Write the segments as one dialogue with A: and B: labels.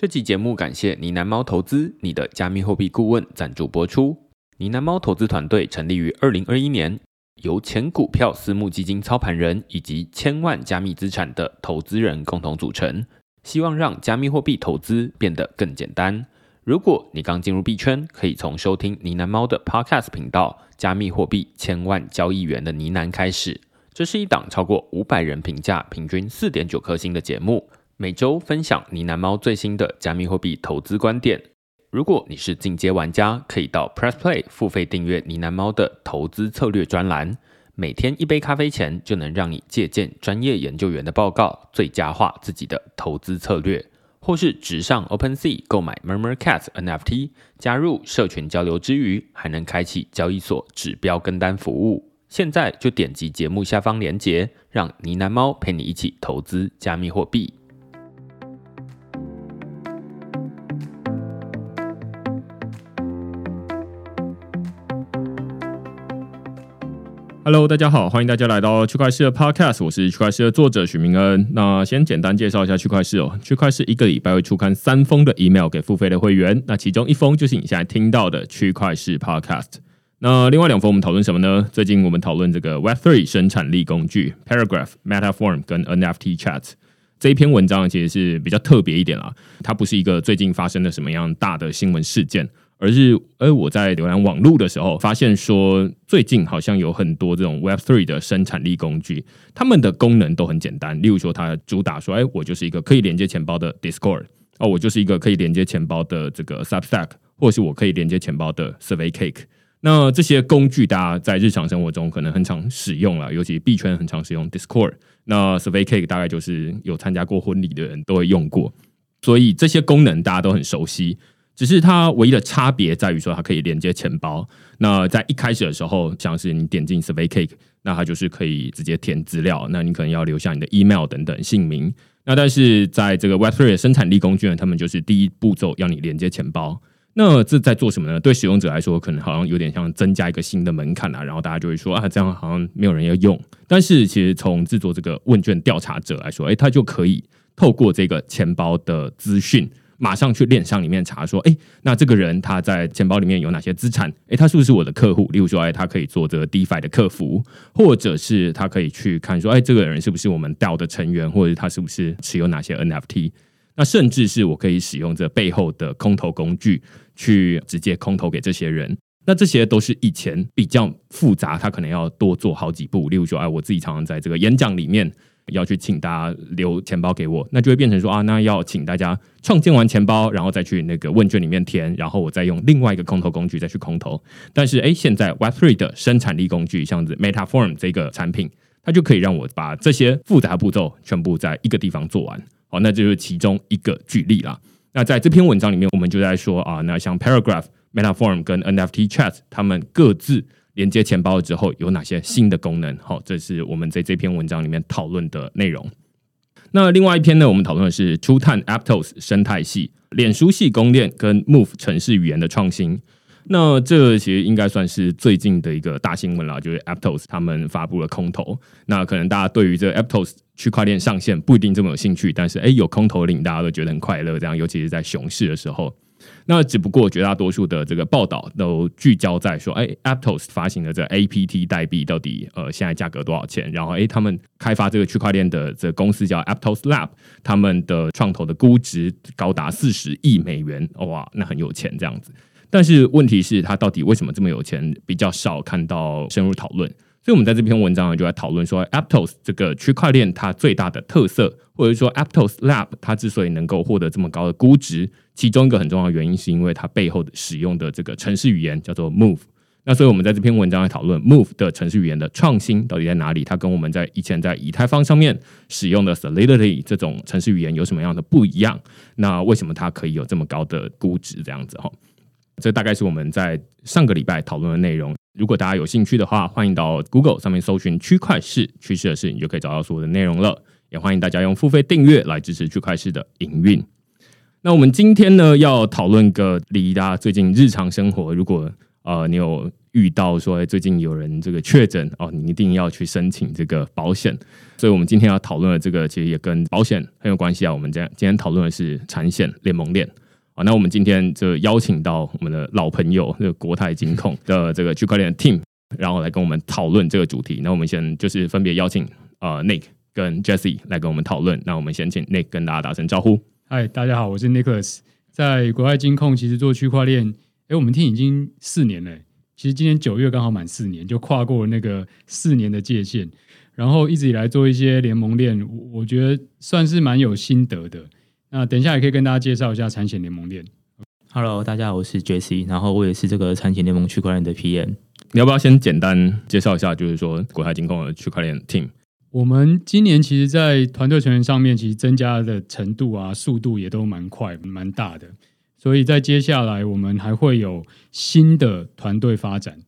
A: 这期节目感谢呢喃猫投资你的加密货币顾问赞助播出。呢喃猫投资团队成立于二零二一年，由前股票私募基金操盘人以及千万加密资产的投资人共同组成，希望让加密货币投资变得更简单。如果你刚进入币圈，可以从收听呢喃猫的 Podcast 频道《加密货币千万交易员的呢喃》开始。这是一档超过五百人评价、平均四点九颗星的节目。每周分享呢喃猫最新的加密货币投资观点。如果你是进阶玩家，可以到 Press Play 付费订阅呢喃猫的投资策略专栏。每天一杯咖啡钱，就能让你借鉴专业研究员的报告，最佳化自己的投资策略。或是直上 OpenSea 购买 Murmur Cat NFT，加入社群交流之余，还能开启交易所指标跟单服务。现在就点击节目下方链接，让呢喃猫陪你一起投资加密货币。
B: Hello，大家好，欢迎大家来到区块市的 Podcast，我是区块市的作者许明恩。那先简单介绍一下区块市哦，区块市一个礼拜会出刊三封的 email 给付费的会员，那其中一封就是你现在听到的区块市 Podcast。那另外两封我们讨论什么呢？最近我们讨论这个 Web3 生产力工具 Paragraph、Metaform 跟 NFT Chat 这一篇文章，其实是比较特别一点啦，它不是一个最近发生的什么样大的新闻事件。而是，而我在浏览网络的时候，发现说最近好像有很多这种 Web Three 的生产力工具，他们的功能都很简单。例如说，它主打说，哎，我就是一个可以连接钱包的 Discord，哦，我就是一个可以连接钱包的这个 Substack，或是我可以连接钱包的 Survey Cake。那这些工具，大家在日常生活中可能很常使用了，尤其币圈很常使用 Discord。那 Survey Cake 大概就是有参加过婚礼的人都会用过，所以这些功能大家都很熟悉。只是它唯一的差别在于说，它可以连接钱包。那在一开始的时候，像是你点进 Survey Cake，那它就是可以直接填资料。那你可能要留下你的 email 等等姓名。那但是在这个 Web3 的生产力工具呢，他们就是第一步骤要你连接钱包。那这在做什么呢？对使用者来说，可能好像有点像增加一个新的门槛啊。然后大家就会说啊，这样好像没有人要用。但是其实从制作这个问卷调查者来说，哎，他就可以透过这个钱包的资讯。马上去链上里面查说，哎，那这个人他在钱包里面有哪些资产？哎，他是不是我的客户？例如说，哎，他可以做这个 DeFi 的客服，或者是他可以去看说，哎，这个人是不是我们 DAO 的成员，或者他是不是持有哪些 NFT？那甚至是我可以使用这背后的空投工具去直接空投给这些人。那这些都是以前比较复杂，他可能要多做好几步。例如说，哎，我自己常常在这个演讲里面。要去请大家留钱包给我，那就会变成说啊，那要请大家创建完钱包，然后再去那个问卷里面填，然后我再用另外一个空投工具再去空投。但是哎，现在 Web3 的生产力工具，像是 Metaform 这个产品，它就可以让我把这些复杂步骤全部在一个地方做完。好，那这就是其中一个举例啦。那在这篇文章里面，我们就在说啊，那像 Paragraph、Metaform 跟 NFT Chat，他们各自。连接钱包之后有哪些新的功能？好，这是我们在这篇文章里面讨论的内容。那另外一篇呢，我们讨论的是初探 Aptos 生态系、脸书系公链跟 Move 城市语言的创新。那这其实应该算是最近的一个大新闻了，就是 Aptos 他们发布了空投。那可能大家对于这 Aptos 区块链上线不一定这么有兴趣，但是哎，有空投领，大家都觉得很快乐。这样，尤其是在熊市的时候。那只不过绝大多数的这个报道都聚焦在说，哎，Aptos 发行的这 APT 代币到底呃现在价格多少钱？然后哎，他们开发这个区块链的这公司叫 Aptos Lab，他们的创投的估值高达四十亿美元，哇，那很有钱这样子。但是问题是，他到底为什么这么有钱？比较少看到深入讨论。所以，我们在这篇文章呢，就在讨论说，Aptos 这个区块链它最大的特色，或者说 Aptos Lab 它之所以能够获得这么高的估值，其中一个很重要的原因，是因为它背后的使用的这个城市语言叫做 Move。那所以，我们在这篇文章来讨论 Move 的城市语言的创新到底在哪里？它跟我们在以前在以太坊上面使用的 Solidity 这种城市语言有什么样的不一样？那为什么它可以有这么高的估值？这样子哈，这大概是我们在上个礼拜讨论的内容。如果大家有兴趣的话，欢迎到 Google 上面搜寻“区块市趋势的事”，你就可以找到所有的内容了。也欢迎大家用付费订阅来支持区块市的营运。那我们今天呢，要讨论个离大家最近日常生活，如果呃你有遇到说，最近有人这个确诊哦，你一定要去申请这个保险。所以，我们今天要讨论的这个，其实也跟保险很有关系啊。我们今今天讨论的是产险联盟链那我们今天就邀请到我们的老朋友，这个国泰金控的这个区块链 team，然后来跟我们讨论这个主题。那我们先就是分别邀请呃 Nick 跟 Jesse 来跟我们讨论。那我们先请 Nick 跟大家打声招呼。
C: 嗨，大家好，我是 Nicholas，在国泰金控其实做区块链，哎，我们听已经四年了。其实今年九月刚好满四年，就跨过了那个四年的界限，然后一直以来做一些联盟链，我我觉得算是蛮有心得的。那等一下也可以跟大家介绍一下产险联盟链。
D: Hello，大家好，我是 Jesse，然后我也是这个产险联盟区块链的 PM。
B: 你要不要先简单介绍一下，就是说国泰金控的区块链 team？
C: 我们今年其实，在团队成员上面，其实增加的程度啊，速度也都蛮快、蛮大的。所以在接下来，我们还会有新的团队发展，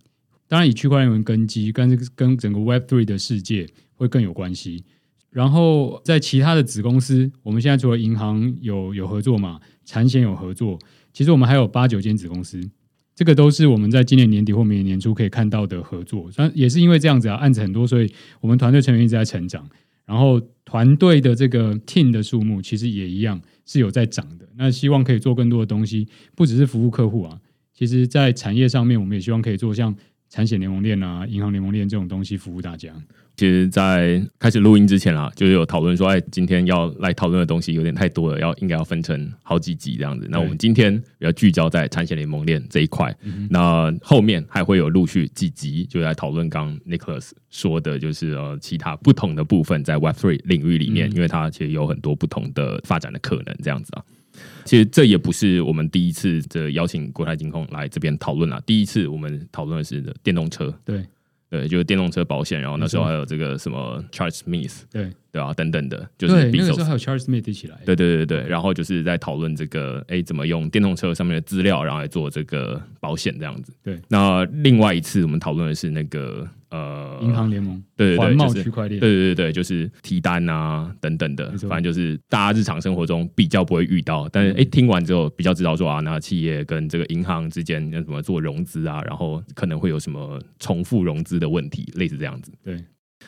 C: 当然以区块链为根基，跟跟整个 Web Three 的世界会更有关系。然后在其他的子公司，我们现在除了银行有有合作嘛，产险有合作，其实我们还有八九间子公司，这个都是我们在今年年底或明年年初可以看到的合作。但也是因为这样子啊，案子很多，所以我们团队成员一直在成长，然后团队的这个 team 的数目其实也一样。是有在涨的，那希望可以做更多的东西，不只是服务客户啊。其实，在产业上面，我们也希望可以做像产险联盟链啊、银行联盟链这种东西，服务大家。
B: 其实，在开始录音之前啊，就是有讨论说，哎，今天要来讨论的东西有点太多了，要应该要分成好几集这样子。那我们今天比较聚焦在产险联盟链这一块，那后面还会有陆续几集，就来讨论刚 Nicholas 说的，就是呃其他不同的部分在 Web Three 领域里面，因为它其实有很多不同的发展的可能这样子啊。其实这也不是我们第一次这邀请国泰金控来这边讨论啊，第一次我们讨论的是电动车，
C: 对。
B: 对，就是电动车保险，然后那时候还有这个什么 Charles Smith，
C: 对
B: 对啊，等等的，就是
C: 那个时候还有 Charles Smith 一起来，
B: 对对对对，然后就是在讨论这个，哎，怎么用电动车上面的资料，然后来做这个保险这样子。
C: 对，
B: 那另外一次我们讨论的是那个。呃，
C: 银行联盟，
B: 对对
C: 对，就是区块链，
B: 对对对对，就是提单啊等等的，反正就是大家日常生活中比较不会遇到，但是哎，听完之后比较知道说啊，那企业跟这个银行之间要怎么做融资啊，然后可能会有什么重复融资的问题，类似这样子。
C: 对，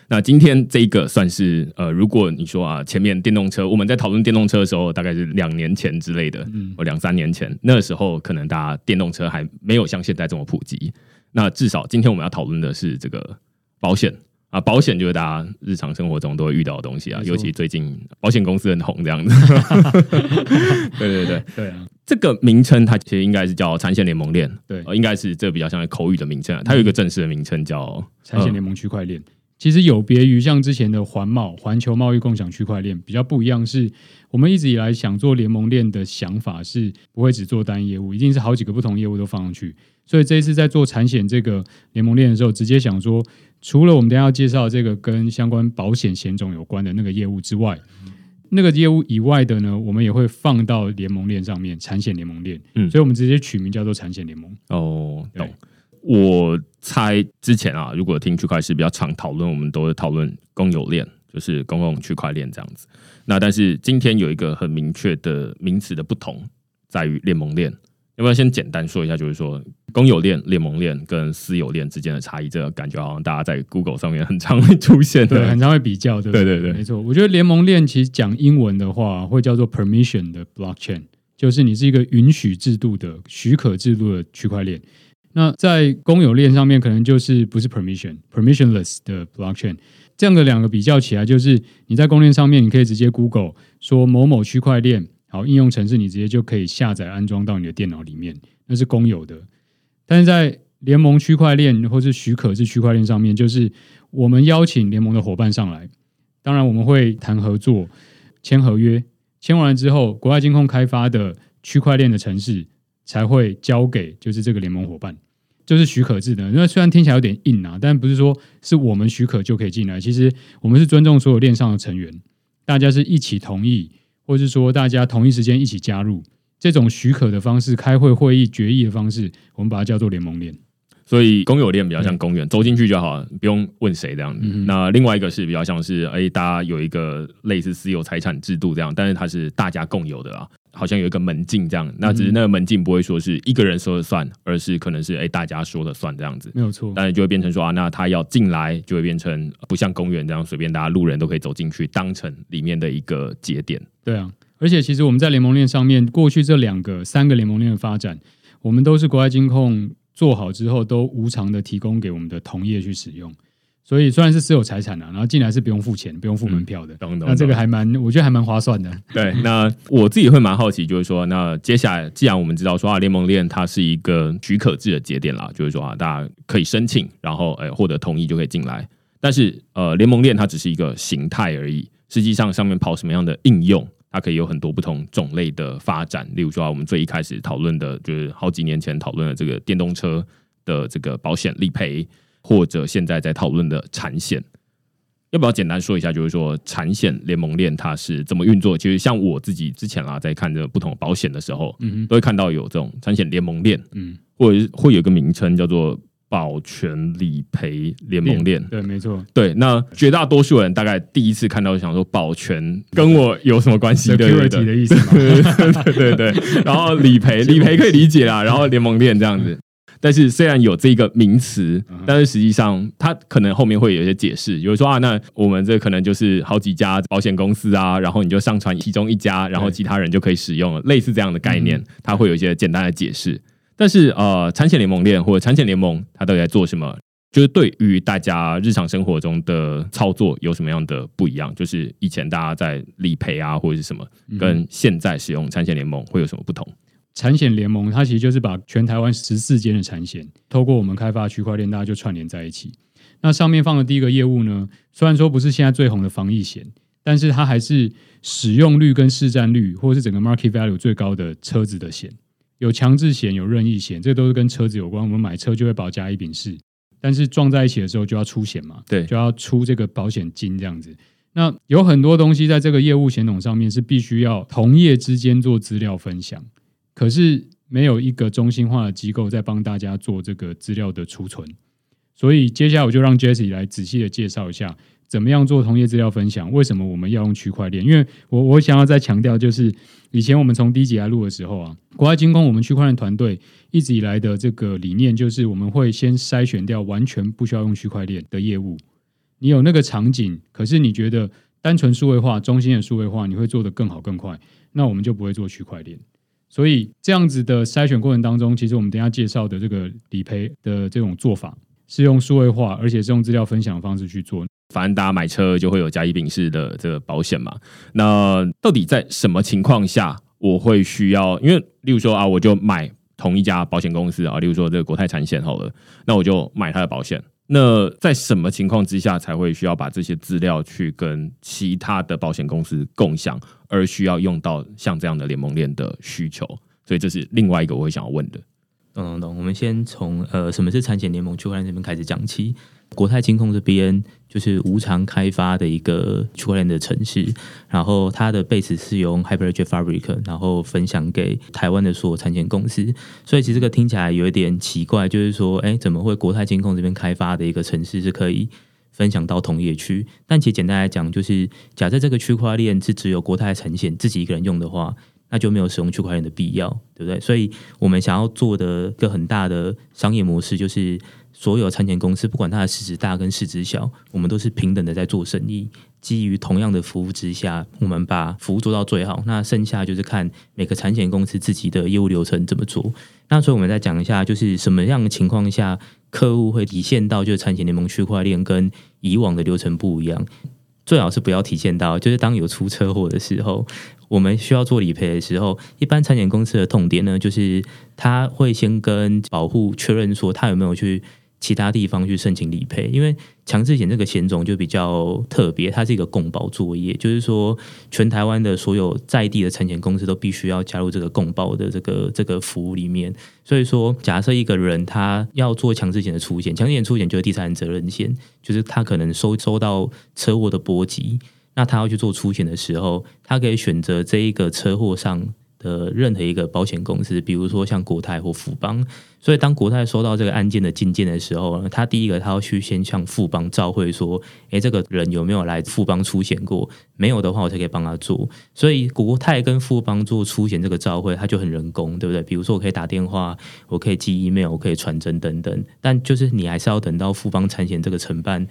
B: 那今天这一个算是呃，如果你说啊，前面电动车我们在讨论电动车的时候，大概是两年前之类的，嗯，或两三年前，那时候可能大家电动车还没有像现在这么普及。那至少今天我们要讨论的是这个保险啊，保险就是大家日常生活中都会遇到的东西啊，尤其最近保险公司很红这样子。对对对
C: 对啊，
B: 这个名称它其实应该是叫产险联盟链，
C: 对，
B: 应该是这比较像口语的名称，它有一个正式的名称叫
C: 产险联盟区块链。其实有别于像之前的环贸环球贸易共享区块链，比较不一样是，我们一直以来想做联盟链的想法是不会只做单业务，一定是好几个不同业务都放上去。所以这一次在做产险这个联盟链的时候，直接想说，除了我们等下要介绍这个跟相关保险险种有关的那个业务之外，那个业务以外的呢，我们也会放到联盟链上面，产险联盟链。嗯，所以我们直接取名叫做产险联盟。
B: 哦，懂。我猜之前啊，如果听区块链比较常讨论，我们都会讨论公有链，就是公共区块链这样子。那但是今天有一个很明确的名词的不同，在于联盟链。要不要先简单说一下，就是说公有链、联盟链跟私有链之间的差异？这个感觉好像大家在 Google 上面很常会出现的，
C: 很常会比较，对
B: 对对对，
C: 没错。我觉得联盟链其实讲英文的话，会叫做 permission 的 blockchain，就是你是一个允许制度的、许可制度的区块链。那在公有链上面，可能就是不是 permission permissionless 的 blockchain。这样的两个比较起来，就是你在公链上面，你可以直接 Google 说某某区块链。好，应用程式你直接就可以下载安装到你的电脑里面，那是公有的。但是在联盟区块链或是许可制区块链上面，就是我们邀请联盟的伙伴上来，当然我们会谈合作、签合约，签完了之后，国外金控开发的区块链的城市才会交给就是这个联盟伙伴，就是许可制的。那虽然听起来有点硬啊，但不是说是我们许可就可以进来，其实我们是尊重所有链上的成员，大家是一起同意。或是说大家同一时间一起加入这种许可的方式，开会会议决议的方式，我们把它叫做联盟链。
B: 所以公有链比较像公园，走进去就好，不用问谁这样子。那另外一个是比较像是，哎，大家有一个类似私有财产制度这样，但是它是大家共有的啊。好像有一个门禁这样，那只是那个门禁不会说是一个人说了算，而是可能是哎大家说了算这样子。
C: 没有错。
B: 但是就会变成说啊，那他要进来就会变成不像公园这样随便大家路人都可以走进去，当成里面的一个节点。
C: 对啊，而且其实我们在联盟链上面，过去这两个、三个联盟链的发展，我们都是国外金控做好之后，都无偿的提供给我们的同业去使用。所以虽然是私有财产啊，然后进来是不用付钱、不用付门票的，
B: 懂懂
C: 那这个
B: 懂
C: 还蛮，我觉得还蛮划算的。
B: 对，那我自己会蛮好奇，就是说，那接下来既然我们知道说啊，联盟链它是一个许可制的节点啦，就是说啊，大家可以申请，然后哎获得同意就可以进来。但是呃，联盟链它只是一个形态而已，实际上上面跑什么样的应用，它可以有很多不同种类的发展。例如说啊，我们最一开始讨论的，就是好几年前讨论的这个电动车的这个保险理赔，或者现在在讨论的产险。要不要简单说一下，就是说产险联盟链它是怎么运作？其实像我自己之前啦，在看这不同保险的时候，
C: 嗯
B: 都会看到有这种产险联盟链，
C: 嗯，
B: 或者是会有一个名称叫做保全理赔联盟链。
C: 对，没错。
B: 对，那绝大多数人大概第一次看到，想说保全跟我有什么关系？对对对
C: 的意思，
B: 对对对，然后理赔 理赔可以理解啦，然后联盟链这样子。但是虽然有这个名词
C: 嗯，
B: 但是实际上它可能后面会有一些解释，比如说啊，那我们这可能就是好几家保险公司啊，然后你就上传其中一家，然后其他人就可以使用了，类似这样的概念，它会有一些简单的解释。但是呃，产险联盟链或者产险联盟，它到底在做什么？就是对于大家日常生活中的操作有什么样的不一样？就是以前大家在理赔啊或者是什么，跟现在使用产险联盟会有什么不同？
C: 产险联盟它其实就是把全台湾十四间的产险，透过我们开发的区块链，大家就串联在一起。那上面放的第一个业务呢，虽然说不是现在最红的防疫险，但是它还是使用率跟市占率，或者是整个 market value 最高的车子的险。有强制险，有任意险，这都是跟车子有关。我们买车就会保加一丙式，但是撞在一起的时候就要出险嘛，
B: 对
C: 就要出这个保险金这样子。那有很多东西在这个业务险种上面是必须要同业之间做资料分享，可是没有一个中心化的机构在帮大家做这个资料的储存。所以接下来我就让 Jesse 来仔细的介绍一下，怎么样做同业资料分享，为什么我们要用区块链？因为我我想要再强调，就是以前我们从第一集来录的时候啊，国外金控我们区块链团队一直以来的这个理念就是，我们会先筛选掉完全不需要用区块链的业务。你有那个场景，可是你觉得单纯数位化、中心的数位化，你会做得更好更快，那我们就不会做区块链。所以这样子的筛选过程当中，其实我们等下介绍的这个理赔的这种做法，是用数位化，而且是用资料分享的方式去做。
B: 反正大家买车就会有甲乙丙式的这个保险嘛。那到底在什么情况下我会需要？因为例如说啊，我就买同一家保险公司啊，例如说这个国泰产险好了，那我就买它的保险。那在什么情况之下才会需要把这些资料去跟其他的保险公司共享，而需要用到像这样的联盟链的需求？所以这是另外一个我会想要问的。
D: 懂懂懂。我们先从呃什么是产险联盟区块链这边开始讲起。国泰金控这边就是无偿开发的一个区块链的城市，然后它的 base 是用 Hyperledger Fabric，然后分享给台湾的所有产险公司。所以其实这个听起来有一点奇怪，就是说，哎，怎么会国泰金控这边开发的一个城市是可以分享到同业区？但其实简单来讲，就是假设这个区块链是只有国泰产险自己一个人用的话，那就没有使用区块链的必要，对不对？所以我们想要做的一个很大的商业模式，就是所有产险公司，不管它的市值大跟市值小，我们都是平等的在做生意。基于同样的服务之下，我们把服务做到最好。那剩下就是看每个产险公司自己的业务流程怎么做。那所以我们再讲一下，就是什么样的情况下客户会体现到就是产险联盟区块链跟以往的流程不一样。最好是不要体现到，就是当有出车祸的时候，我们需要做理赔的时候，一般产险公司的痛点呢，就是他会先跟保护确认说他有没有去其他地方去申请理赔，因为强制险这个险种就比较特别，它是一个共保作业，就是说全台湾的所有在地的产险公司都必须要加入这个共保的这个这个服务里面。所以说，假设一个人他要做强制险的出险，强制险出险就是第三人责任险，就是他可能收收到车祸的波及，那他要去做出险的时候，他可以选择这一个车祸上。的任何一个保险公司，比如说像国泰或富邦。所以当国泰收到这个案件的进件的时候，他第一个他要去先向富邦照会说，诶，这个人有没有来富邦出险过？没有的话，我才可以帮他做。所以国泰跟富邦做出险这个照会，他就很人工，对不对？比如说我可以打电话，我可以寄 email，我可以传真等等，但就是你还是要等到富邦产险这个承办。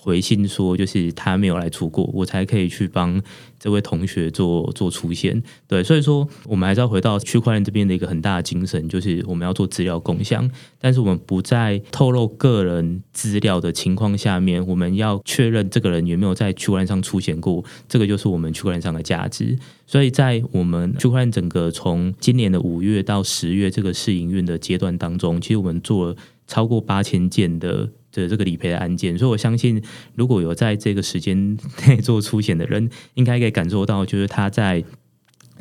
D: 回信说，就是他没有来出过，我才可以去帮这位同学做做出现。对，所以说我们还是要回到区块链这边的一个很大的精神，就是我们要做资料共享，但是我们不在透露个人资料的情况下面，我们要确认这个人有没有在区块链上出现过，这个就是我们区块链上的价值。所以在我们区块链整个从今年的五月到十月这个试营运的阶段当中，其实我们做了超过八千件的。的这个理赔的案件，所以我相信，如果有在这个时间内 做出险的人，应该可以感受到，就是他在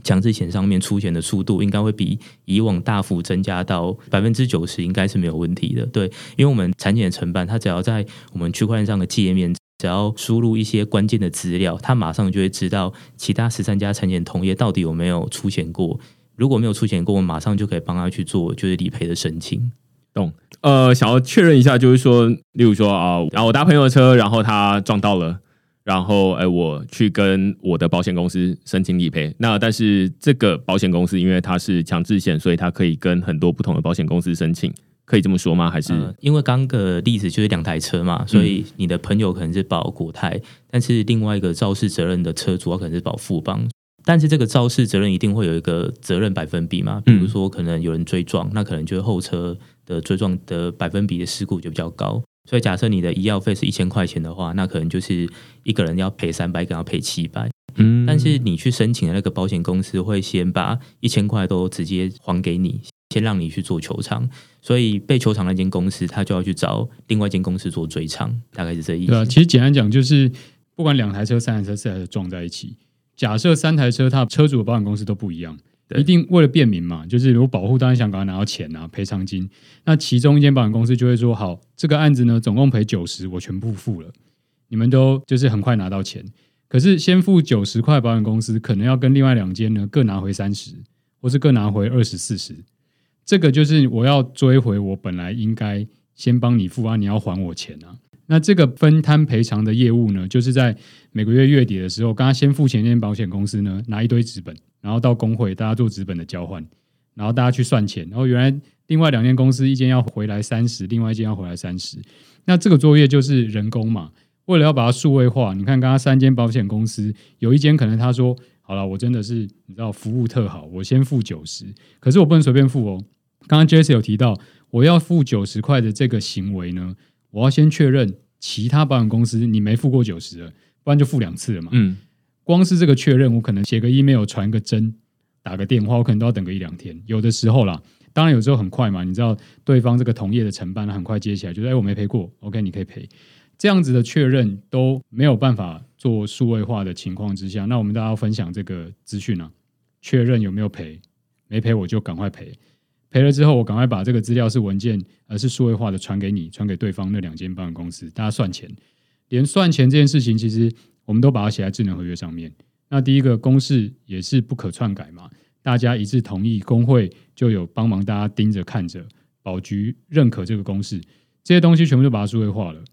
D: 强制险上面出险的速度，应该会比以往大幅增加到百分之九十，应该是没有问题的。对，因为我们产险承办，他只要在我们区块链上的界面，只要输入一些关键的资料，他马上就会知道其他十三家产险同业到底有没有出险过。如果没有出险过，我马上就可以帮他去做就是理赔的申请。
B: 懂，呃，想要确认一下，就是说，例如说啊，然后我搭朋友的车，然后他撞到了，然后哎，我去跟我的保险公司申请理赔。那但是这个保险公司因为它是强制险，所以它可以跟很多不同的保险公司申请，可以这么说吗？还是
D: 因为刚个例子就是两台车嘛，所以你的朋友可能是保国泰，但是另外一个肇事责任的车主可能是保富邦。但是这个肇事责任一定会有一个责任百分比嘛？比如说可能有人追撞，那可能就是后车的追撞的百分比的事故就比较高。所以假设你的医药费是一千块钱的话，那可能就是一个人要赔三百，一个要赔七百。嗯，但是你去申请的那个保险公司会先把一千块都直接还给你，先让你去做球场。所以被球场那间公司，他就要去找另外一间公司做追偿，大概是这意思。
C: 对啊，其实简单讲就是，不管两台车、三台车、四台车撞在一起。假设三台车，它车主的保险公司都不一样，一定为了便民嘛，就是如果保护当然想赶快拿到钱啊，赔偿金。那其中一间保险公司就会说：好，这个案子呢，总共赔九十，我全部付了，你们都就是很快拿到钱。可是先付九十块，保险公司可能要跟另外两间呢各拿回三十，或是各拿回二十四十。这个就是我要追回我本来应该先帮你付啊，你要还我钱啊。那这个分摊赔偿的业务呢，就是在每个月月底的时候，刚刚先付钱那间保险公司呢，拿一堆纸本，然后到工会大家做资本的交换，然后大家去算钱，然后原来另外两间公司一间要回来三十，另外一间要回来三十，那这个作业就是人工嘛，为了要把它数位化，你看刚刚三间保险公司有一间可能他说好了，我真的是你知道服务特好，我先付九十，可是我不能随便付哦，刚刚 Jesse 有提到我要付九十块的这个行为呢。我要先确认其他保险公司你没付过九十了，不然就付两次了嘛。嗯，光是这个确认，我可能写个 email 传个真，打个电话，我可能都要等个一两天。有的时候啦，当然有时候很快嘛。你知道对方这个同业的承办，很快接起来，就是：“哎，我没赔过，OK，你可以赔。”这样子的确认都没有办法做数位化的情况之下，那我们大家要分享这个资讯啊，确认有没有赔，没赔我就赶快赔。赔了之后，我赶快把这个资料是文件，而是数位化的传给你，传给对方那两间保险公司，大家算钱。连算钱这件事情，其实我们都把它写在智能合约上面。那第一个公式也是不可篡改嘛，大家一致同意，工会就有帮忙大家盯着看着，保局认可这个公式，这些东西全部都把它数位化了。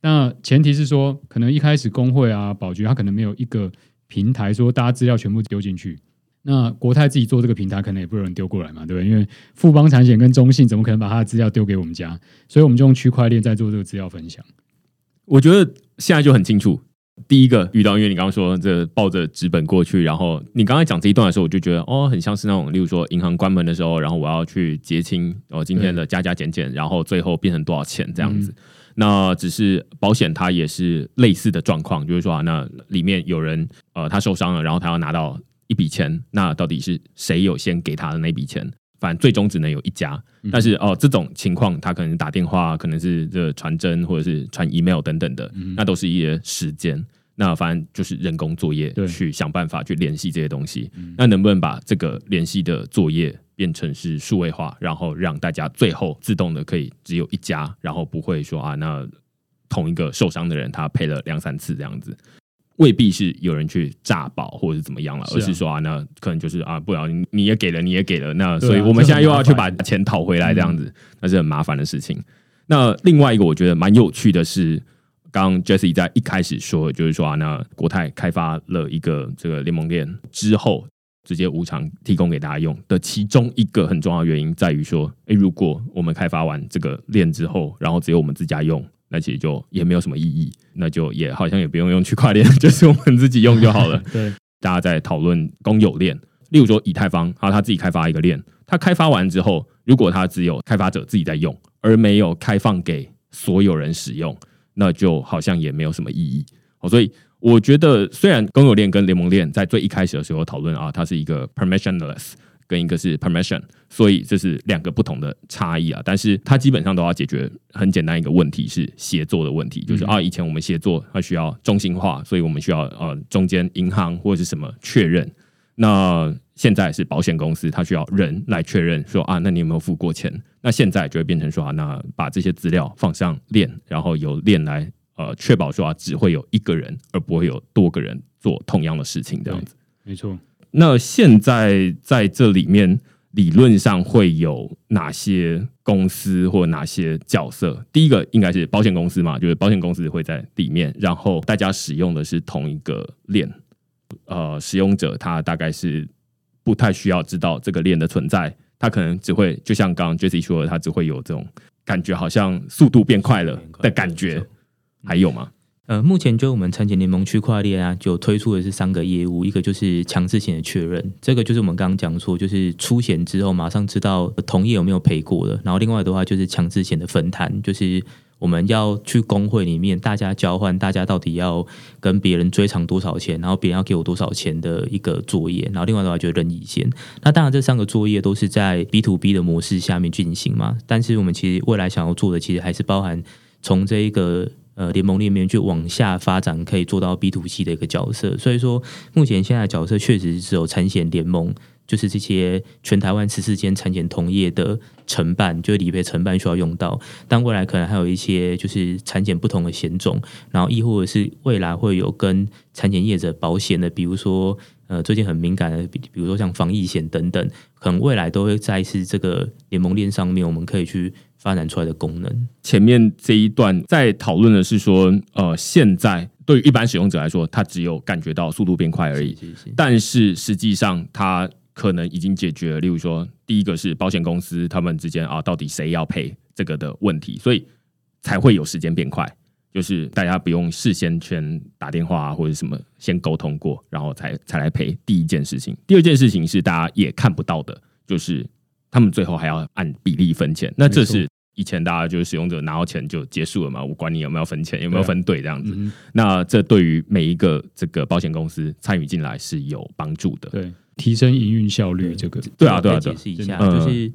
C: 那前提是说，可能一开始工会啊，保局他可能没有一个平台说大家资料全部丢进去。那国泰自己做这个平台，可能也不有人丢过来嘛，对不对？因为富邦产险跟中信怎么可能把他的资料丢给我们家？所以我们就用区块链在做这个资料分享。
B: 我觉得现在就很清楚。第一个遇到，因为你刚刚说这抱着纸本过去，然后你刚才讲这一段的时候，我就觉得哦，很像是那种，例如说银行关门的时候，然后我要去结清哦今天的加加减减，然后最后变成多少钱这样子。那只是保险，它也是类似的状况，就是说啊，那里面有人呃他受伤了，然后他要拿到。一笔钱，那到底是谁有先给他的那笔钱？反正最终只能有一家。但是哦，这种情况他可能打电话，可能是这传真或者是传 email 等等的，那都是一些时间。那反正就是人工作业去想办法去联系这些东西。那能不能把这个联系的作业变成是数位化，然后让大家最后自动的可以只有一家，然后不会说啊，那同一个受伤的人他赔了两三次这样子。未必是有人去诈保或者是怎么样了，而是说啊，那可能就是啊，不然你也给了，你也给了，那所以我们现在又要去把钱讨回来，这样子，那是很麻烦的事情。那另外一个我觉得蛮有趣的是，刚刚 Jesse 在一开始说，就是说啊，那国泰开发了一个这个联盟链之后，直接无偿提供给大家用的其中一个很重要的原因在于说，诶，如果我们开发完这个链之后，然后只有我们自家用，那其实就也没有什么意义，那就也好像也不用用区块链，就是我们自己用就好了。
C: 对，
B: 大家在讨论公有链，例如说以太坊，啊，他自己开发一个链，他开发完之后，如果他只有开发者自己在用，而没有开放给所有人使用，那就好像也没有什么意义。好，所以我觉得，虽然公有链跟联盟链在最一开始的时候讨论啊，它是一个 permissionless。跟一个是 permission，所以这是两个不同的差异啊。但是它基本上都要解决很简单一个问题，是协作的问题，就是、啊，以前我们协作它需要中心化，所以我们需要呃中间银行或者是什么确认。那现在是保险公司，它需要人来确认说啊，那你有没有付过钱？那现在就会变成说啊，那把这些资料放上链，然后由链来呃确保说啊，只会有一个人，而不会有多个人做同样的事情这样子。
C: 没错。
B: 那现在在这里面，理论上会有哪些公司或哪些角色？第一个应该是保险公司嘛，就是保险公司会在里面，然后大家使用的是同一个链，呃，使用者他大概是不太需要知道这个链的存在，他可能只会就像刚刚 Jesse 说的，他只会有这种感觉，好像速度变快了的感觉。还有吗？
D: 呃，目前就我们产险联盟区块链啊，就推出的是三个业务，一个就是强制险的确认，这个就是我们刚刚讲说，就是出险之后马上知道同业有没有赔过的。然后另外的话就是强制险的分摊，就是我们要去工会里面大家交换，大家到底要跟别人追偿多少钱，然后别人要给我多少钱的一个作业。然后另外的话就是任意险。那当然这三个作业都是在 B to B 的模式下面进行嘛，但是我们其实未来想要做的，其实还是包含从这一个。呃，联盟里面去往下发展，可以做到 B to C 的一个角色。所以说，目前现在的角色确实只有产险联盟，就是这些全台湾十四间产险同业的承办，就是理赔承办需要用到。但未来可能还有一些就是产险不同的险种，然后亦或者是未来会有跟产险业者保险的，比如说呃最近很敏感的，比比如说像防疫险等等，可能未来都会在是这个联盟链上面，我们可以去发展出来的功能。
B: 前面这一段在讨论的是说，呃，现在对于一般使用者来说，他只有感觉到速度变快而已，
D: 是是是
B: 但是实际上他可能已经解决了。例如说，第一个是保险公司他们之间啊，到底谁要赔这个的问题，所以才会有时间变快。就是大家不用事先先打电话、啊、或者什么先沟通过，然后才才来赔。第一件事情，第二件事情是大家也看不到的，就是他们最后还要按比例分钱。那这是以前大家就是使用者拿到钱就结束了嘛，我管你有没有分钱，有没有分对这样子。
C: 嗯，
B: 那这对于每一个这个保险公司参与进来是有帮助的。
C: 对，提升营运效率这个，
B: 对啊，对啊，对啊。
D: 解释一下，
B: 嗯
D: 就是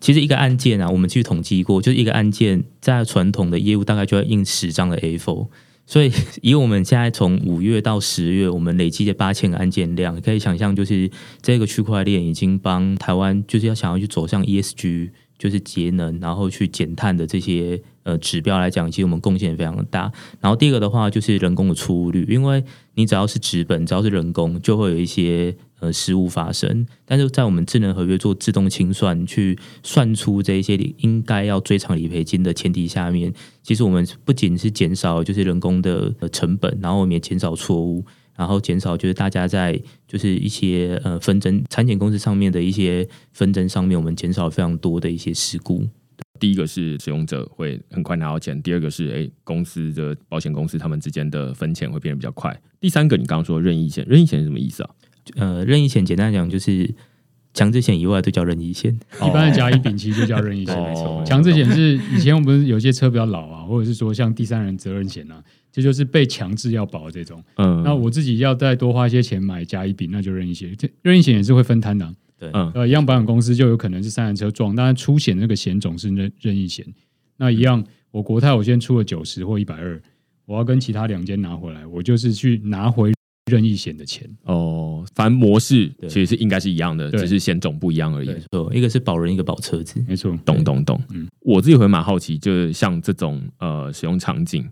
D: 其实一个案件啊，我们去统计过，就是一个案件在传统的业务大概就要印十张的 A4。所以，以我们现在从五月到十月，我们累积的八千个案件量，可以想象，就是这个区块链已经帮台湾，就是要想要去走向 ESG，就是节能，然后去减碳的这些呃指标来讲，其实我们贡献非常的大。然后第二个的话，就是人工的出误率，因为你只要是纸本，只要是人工，就会有一些呃失误发生。但是在我们智能合约做自动清算，去算出这一些应该要追偿理赔金的前提下面，其实我们不仅是减少就是人工的呃成本，然后我们也减少错误。然后减少就是大家在就是一些呃纷争产险公司上面的一些纷争上面，我们减少非常多的一些事故。
B: 第一个是使用者会很快拿到钱，第二个是诶公司的保险公司他们之间的分钱会变得比较快。第三个你刚刚说任意险，任意险是什么意思啊？
D: 呃，任意险简单讲就是强制险以外都叫任意险。
C: 一般的甲乙丙其实就叫任意险。
B: 哦没错
C: 强制险是以前我们不是有些车比较老啊，或者是说像第三人责任险啊，这就是被强制要保的这种。
B: 嗯，
C: 那我自己要再多花一些钱买甲乙丙，那就任意险。这任意险也是会分摊的啊、
D: 对，
B: 嗯
C: 呃，一样保险公司就有可能是三人车撞，当然出险那个险种是任任意险。那一样，我国泰我先出了九十或一百二，我要跟其他两间拿回来，我就是去拿回任意险的钱。
B: 哦，反正模式其实是应该是一样的，只是险种不一样而已
C: 对。
D: 对，一个是保人，一个保车子。
C: 没错，
B: 懂懂懂。
C: 嗯
B: 我自己会蛮好奇，就是像这种呃使用场景，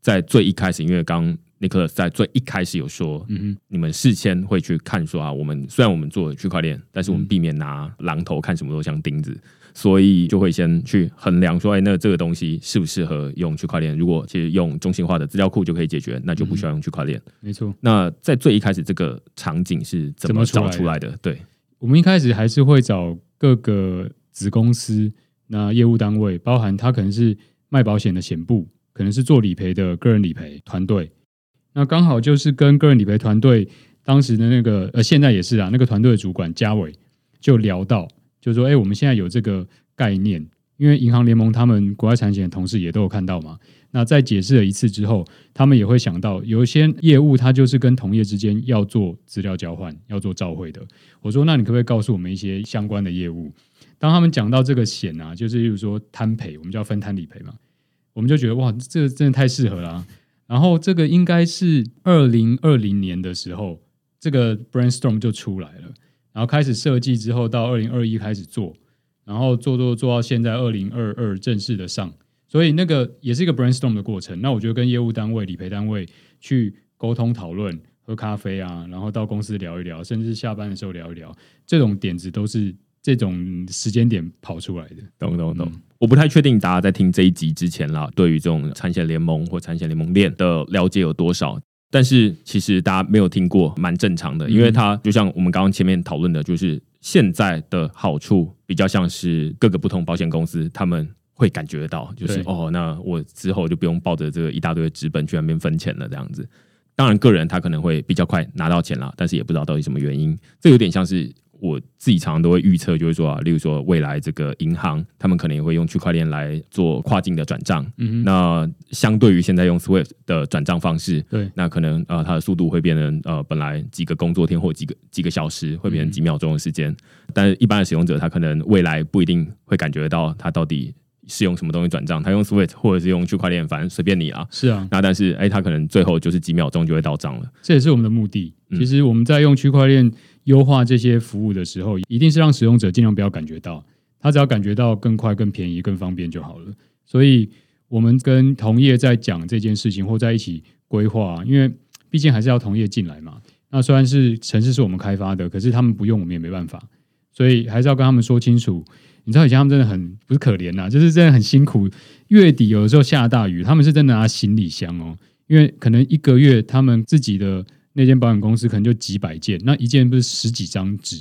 B: 在最一开始，因为刚 Nicholas 在最一开始有说，
C: 嗯哼，
B: 你们事先会去看说啊，我们虽然我们做区块链，但是我们避免拿榔头看什么都像钉子，所以就会先去衡量说，哎，那这个东西适不适合用区块链？如果其实用中心化的资料库就可以解决，那就不需要用区块链。
C: 没错。
B: 那在最一开始这个场景是怎么找出来的？对，
C: 我们一开始还是会找各个子公司、那业务单位，包含他可能是卖保险的险部，可能是做理赔的个人理赔团队。那刚好就是跟个人理赔团队当时的那个呃，现在也是啊，那个团队的主管嘉伟就聊到，就说：“哎、我们现在有这个概念，因为银行联盟他们国外产险的同事也都有看到嘛。那在解释了一次之后，他们也会想到，有一些业务它就是跟同业之间要做资料交换、要做照会的。我说，那你可不可以告诉我们一些相关的业务？当他们讲到这个险啊，就是例如说摊赔，我们叫分摊理赔嘛，我们就觉得哇，这个真的太适合了啊、然后这个应该是二零二零年的时候，这个 brainstorm 就出来了，然后开始设计之后，到二零二一开始做，然后做做做到现在二零二二正式的上，所以那个也是一个 brainstorm 的过程。那我觉得跟业务单位、理赔单位去沟通讨论，喝咖啡啊，然后到公司聊一聊，甚至下班的时候聊一聊，这种点子都是这种时间点跑出来的。
B: 懂懂懂。我不太确定大家在听这一集之前啦，对于这种产险联盟或产险联盟链的了解有多少？但是其实大家没有听过，蛮正常的，因为它就像我们刚刚前面讨论的，就是现在的好处比较像是各个不同保险公司他们。会感觉得到，就是哦，那我之后就不用抱着这个一大堆的资本去那边分钱了，这样子。当然，个人他可能会比较快拿到钱啦，但是也不知道到底什么原因。这有点像是我自己常常都会预测，就是说啊，例如说未来这个银行，他们可能也会用区块链来做跨境的转账。
C: 嗯，
B: 那相对于现在用 Swift 的转账方式，
C: 对，
B: 那可能呃它的速度会变成呃本来几个工作天或几个几个小时，会变成几秒钟的时间。但是一般的使用者，他可能未来不一定会感觉到他到底是用什么东西转账，他用 Swift 或者是用区块链，反正随便你啊。
C: 是啊，
B: 那但是哎，他可能最后就是几秒钟就会到账了。
C: 这也是我们的目的。
B: 嗯
C: 其实我们在用区块链优化这些服务的时候，一定是让使用者尽量不要感觉到，他只要感觉到更快、更便宜、更方便就好了。所以，我们跟同业在讲这件事情，或在一起规划，因为毕竟还是要同业进来嘛。那虽然是城市是我们开发的，可是他们不用，我们也没办法。所以还是要跟他们说清楚。你知道以前他们真的很不是可怜呐、就是真的很辛苦。月底有的时候下大雨，他们是真的拿行李箱哦，因为可能一个月他们自己的那间保险公司可能就几百件，那一件不是十几张纸，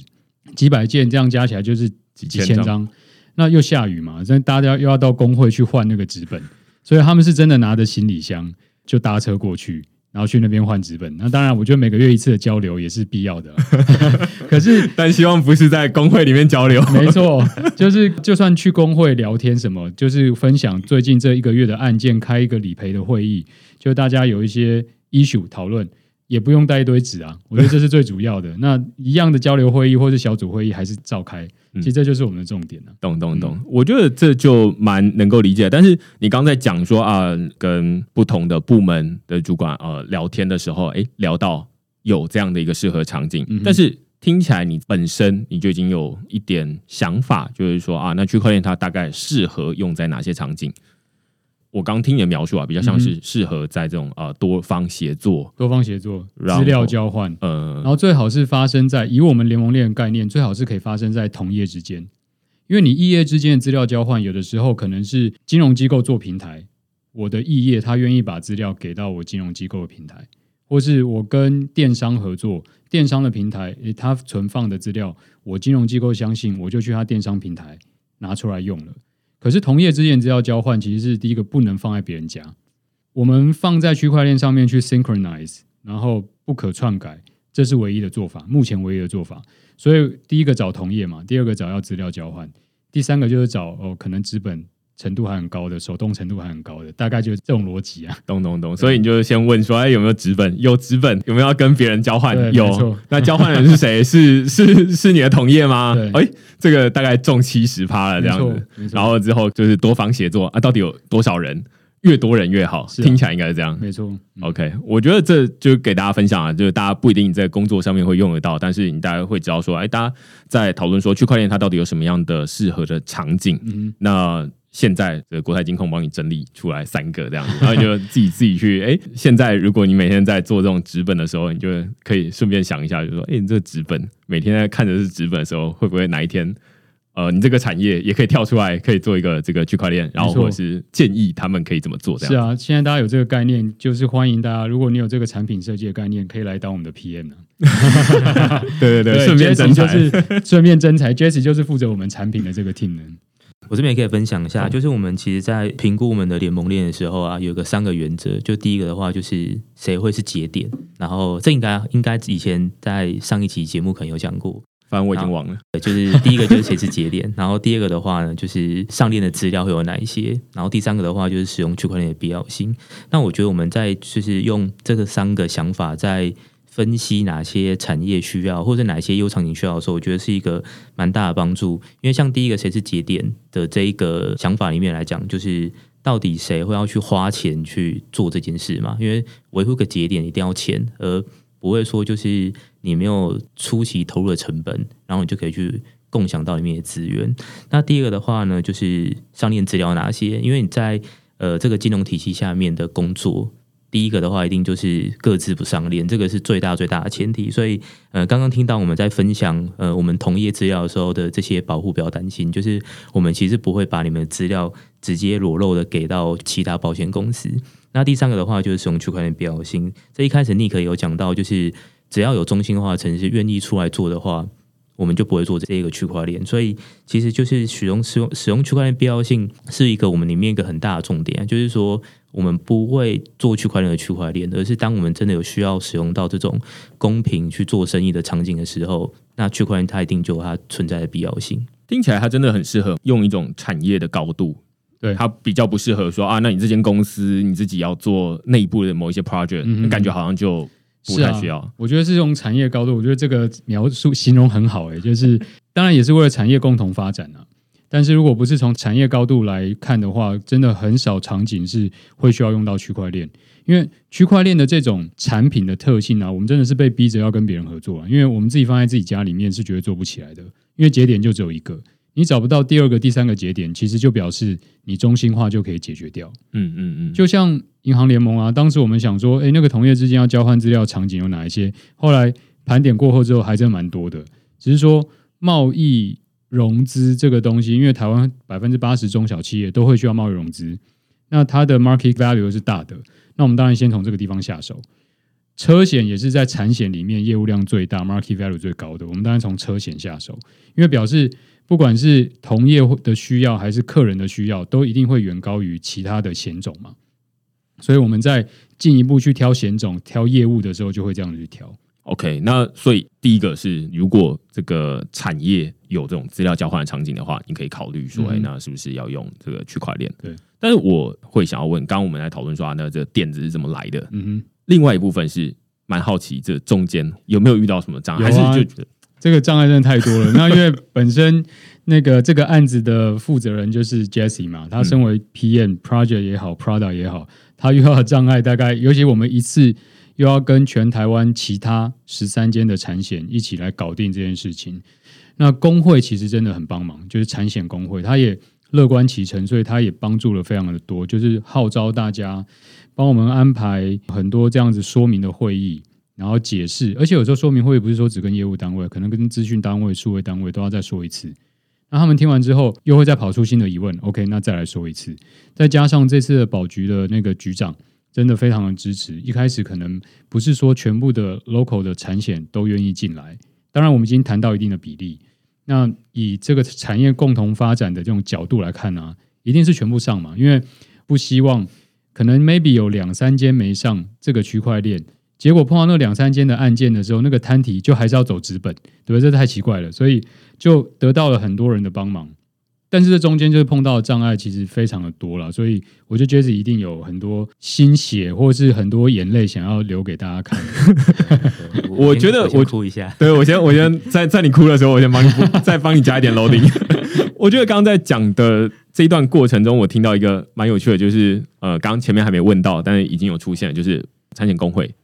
C: 几百件这样加起来就是几
B: 千张。
C: 那又下雨嘛，那大家又要到工会去换那个纸本，所以他们是真的拿着行李箱就搭车过去，然后去那边换纸本。那当然，我觉得每个月一次的交流也是必要的啊。可是
B: 但希望不是在工会里面交流。
C: 没错，就是就算去工会聊天什么，就是分享最近这一个月的案件，开一个理赔的会议，就大家有一些 issue 讨论，也不用带一堆纸啊，我觉得这是最主要的。那一样的交流会议或是小组会议还是召开，其实这就是我们的重点了、
B: 懂懂懂，我觉得这就蛮能够理解。但是你刚才讲说啊，跟不同的部门的主管呃聊天的时候，诶，聊到有这样的一个适合场景，
C: 嗯
B: 但是听起来你本身你就已经有一点想法，就是说啊，那区块链它大概适合用在哪些场景？我刚听你的描述啊，比较像是适合在这种呃多方协作，
C: 多方协作、资料交换，
B: 呃
C: 然，后最好是发生在以我们联盟链的概念，最好是可以发生在同业之间，因为你异业之间的资料交换，有的时候可能是金融机构做平台，我的异业他愿意把资料给到我金融机构的平台，或是我跟电商合作，电商的平台诶他存放的资料，我金融机构相信，我就去他电商平台拿出来用了。可是同业之间资料交换，其实是第一个不能放在别人家，我们放在区块链上面去 synchronize，然后不可篡改，这是唯一的做法，目前唯一的做法。所以第一个找同业嘛，第二个找要资料交换，第三个就是找哦，可能资本程度还很高的，手动程度还很高的，大概就是这种逻辑啊。
B: 懂懂懂，所以你就先问说，哎，有没有纸本？有纸本，有没有要跟别人交换有。那交换人是谁？是是是你的同业吗
C: 对？
B: 哎，这个大概中七十趴了这样子。，然后之后就是多方协作啊，到底有多少人？越多人越好，听起来应该是这样。
C: 没错，嗯
B: OK，我觉得这就给大家分享啊，就是大家不一定在工作上面会用得到，但是你大概会知道说，哎，大家在讨论说区块链它到底有什么样的适合的场景。
C: 嗯
B: 那现在的国泰金控帮你整理出来三个这样子，然后你就自己 自己去，哎，现在如果你每天在做这种纸本的时候，你就可以顺便想一下，就说，哎，你这个纸本每天在看的是纸本的时候，会不会哪一天，呃，你这个产业也可以跳出来，可以做一个这个区块链，然后或者是建议他们可以怎么做这样。
C: 是啊，现在大家有这个概念，就是欢迎大家，如果你有这个产品设计的概念，可以来当我们的 PM 啊。
B: 对对对，顺便增财
C: 就是顺便增财，Jesse 就是负责我们产品的这个 team 的。
D: 我这边也可以分享一下，就是我们其实，在评估我们的联盟链的时候啊，有个三个原则。就第一个的话，就是谁会是节点，然后这应该应该以前在上一期节目可能有讲过，
B: 反正我已经忘了。
D: 对就是第一个就是谁是节点，然后第二个的话呢，就是上链的资料会有哪一些，然后第三个的话就是使用区块链的必要性。那我觉得我们在就是用这个三个想法在分析哪些产业需要，或者哪些优场景需要的时候，我觉得是一个蛮大的帮助。因为像第一个谁是节点的这一个想法里面来讲，就是到底谁会要去花钱去做这件事嘛？因为维护个节点一定要钱，而不会说就是你没有初期投入的成本，然后你就可以去共享到里面的资源。那第二个的话呢，就是上链资料哪些？因为你在呃这个金融体系下面的工作。第一个的话，一定就是各自不上链，这个是最大最大的前提。所以，呃，刚刚听到我们在分享呃我们同业资料的时候的这些保护，不要担心，就是我们其实不会把你们的资料直接裸露的给到其他保险公司。那第三个的话，就是使用区块链必要性。这一开始 Nick 有讲到，就是只要有中心化城市愿意出来做的话，我们就不会做这一个区块链。所以，其实就是使用使用使用区块链必要性是一个我们里面一个很大的重点，就是说。我们不会做区块链的区块链，而是当我们真的有需要使用到这种公平去做生意的场景的时候，那区块链它一定就有它存在的必要性。
B: 听起来它真的很适合用一种产业的高度，
C: 对
B: 它比较不适合说啊，那你这间公司你自己要做内部的某一些 project，、
C: 嗯
B: 感觉好像就不太需要。
C: 我觉得是用产业高度，我觉得这个描述形容很好诶、就是当然也是为了产业共同发展啊。但是如果不是从产业高度来看的话，真的很少场景是会需要用到区块链，因为区块链的这种产品的特性啊，我们真的是被逼着要跟别人合作啊，因为我们自己放在自己家里面是绝对做不起来的，因为节点就只有一个，你找不到第二个、第三个节点，其实就表示你中心化就可以解决掉。
B: 嗯嗯嗯，
C: 就像银行联盟啊，当时我们想说，诶，那个同业之间要交换资料场景有哪一些？后来盘点过后之后，还真蛮多的。只是说贸易融资这个东西，因为台湾百分之八十中小企业都会需要贸易融资，那它的 market value 是大的。那我们当然先从这个地方下手。车险也是在产险里面业务量最大、market value 最高的。我们当然从车险下手，因为表示不管是同业的需要还是客人的需要，都一定会远高于其他的险种嘛。所以我们在进一步去挑险种、挑业务的时候，就会这样子去挑。
B: OK，那所以第一个是，如果这个产业有这种资料交换的场景的话，你可以考虑说，
C: 嗯
B: 哎、那是不是要用这个区块链？
C: 对。
B: 但是我会想要问，刚刚我们在讨论说，啊那这个点子是怎么来的？
C: 嗯哼。
B: 另外一部分是蛮好奇，这中间有没有遇到什么障碍？还是就
C: 这个障碍真的太多了。那因为本身那个这个案子的负责人就是 Jesse 嘛，他身为 PM、Project 也好，Product 也好，他遇到的障碍大概，尤其我们一次又要跟全台湾其他十三间的产险一起来搞定这件事情。那工会其实真的很帮忙，就是产险工会，他也乐观其成，所以他也帮助了非常的多，就是号召大家帮我们安排很多这样子说明的会议。然后解释，而且有时候说明会不是说只跟业务单位，可能跟资讯单位、数位单位都要再说一次。那他们听完之后，又会再跑出新的疑问，OK，那再来说一次。再加上这次的保局的那个局长，真的非常的支持。一开始可能不是说全部的 local 的产险都愿意进来，当然我们已经谈到一定的比例。那以这个产业共同发展的这种角度来看呢、一定是全部上嘛，因为不希望可能 maybe 有两三间没上这个区块链。结果碰到那两三间的案件的时候，那个摊体就还是要走资本，对不对？这太奇怪了，所以就得到了很多人的帮忙。但是这中间就是碰到的障碍其实非常的多了，所以我就觉得一定有很多心血或是很多眼泪想要留给大家看。
B: 我觉得我
D: 哭一下，
B: 对我先，我先在在你哭的时候，我先帮你再帮你加一点 loading。我觉得刚刚在讲的这一段过程中，我听到一个蛮有趣的，就是呃，刚刚前面还没问到，但是已经有出现了，就是产险工会，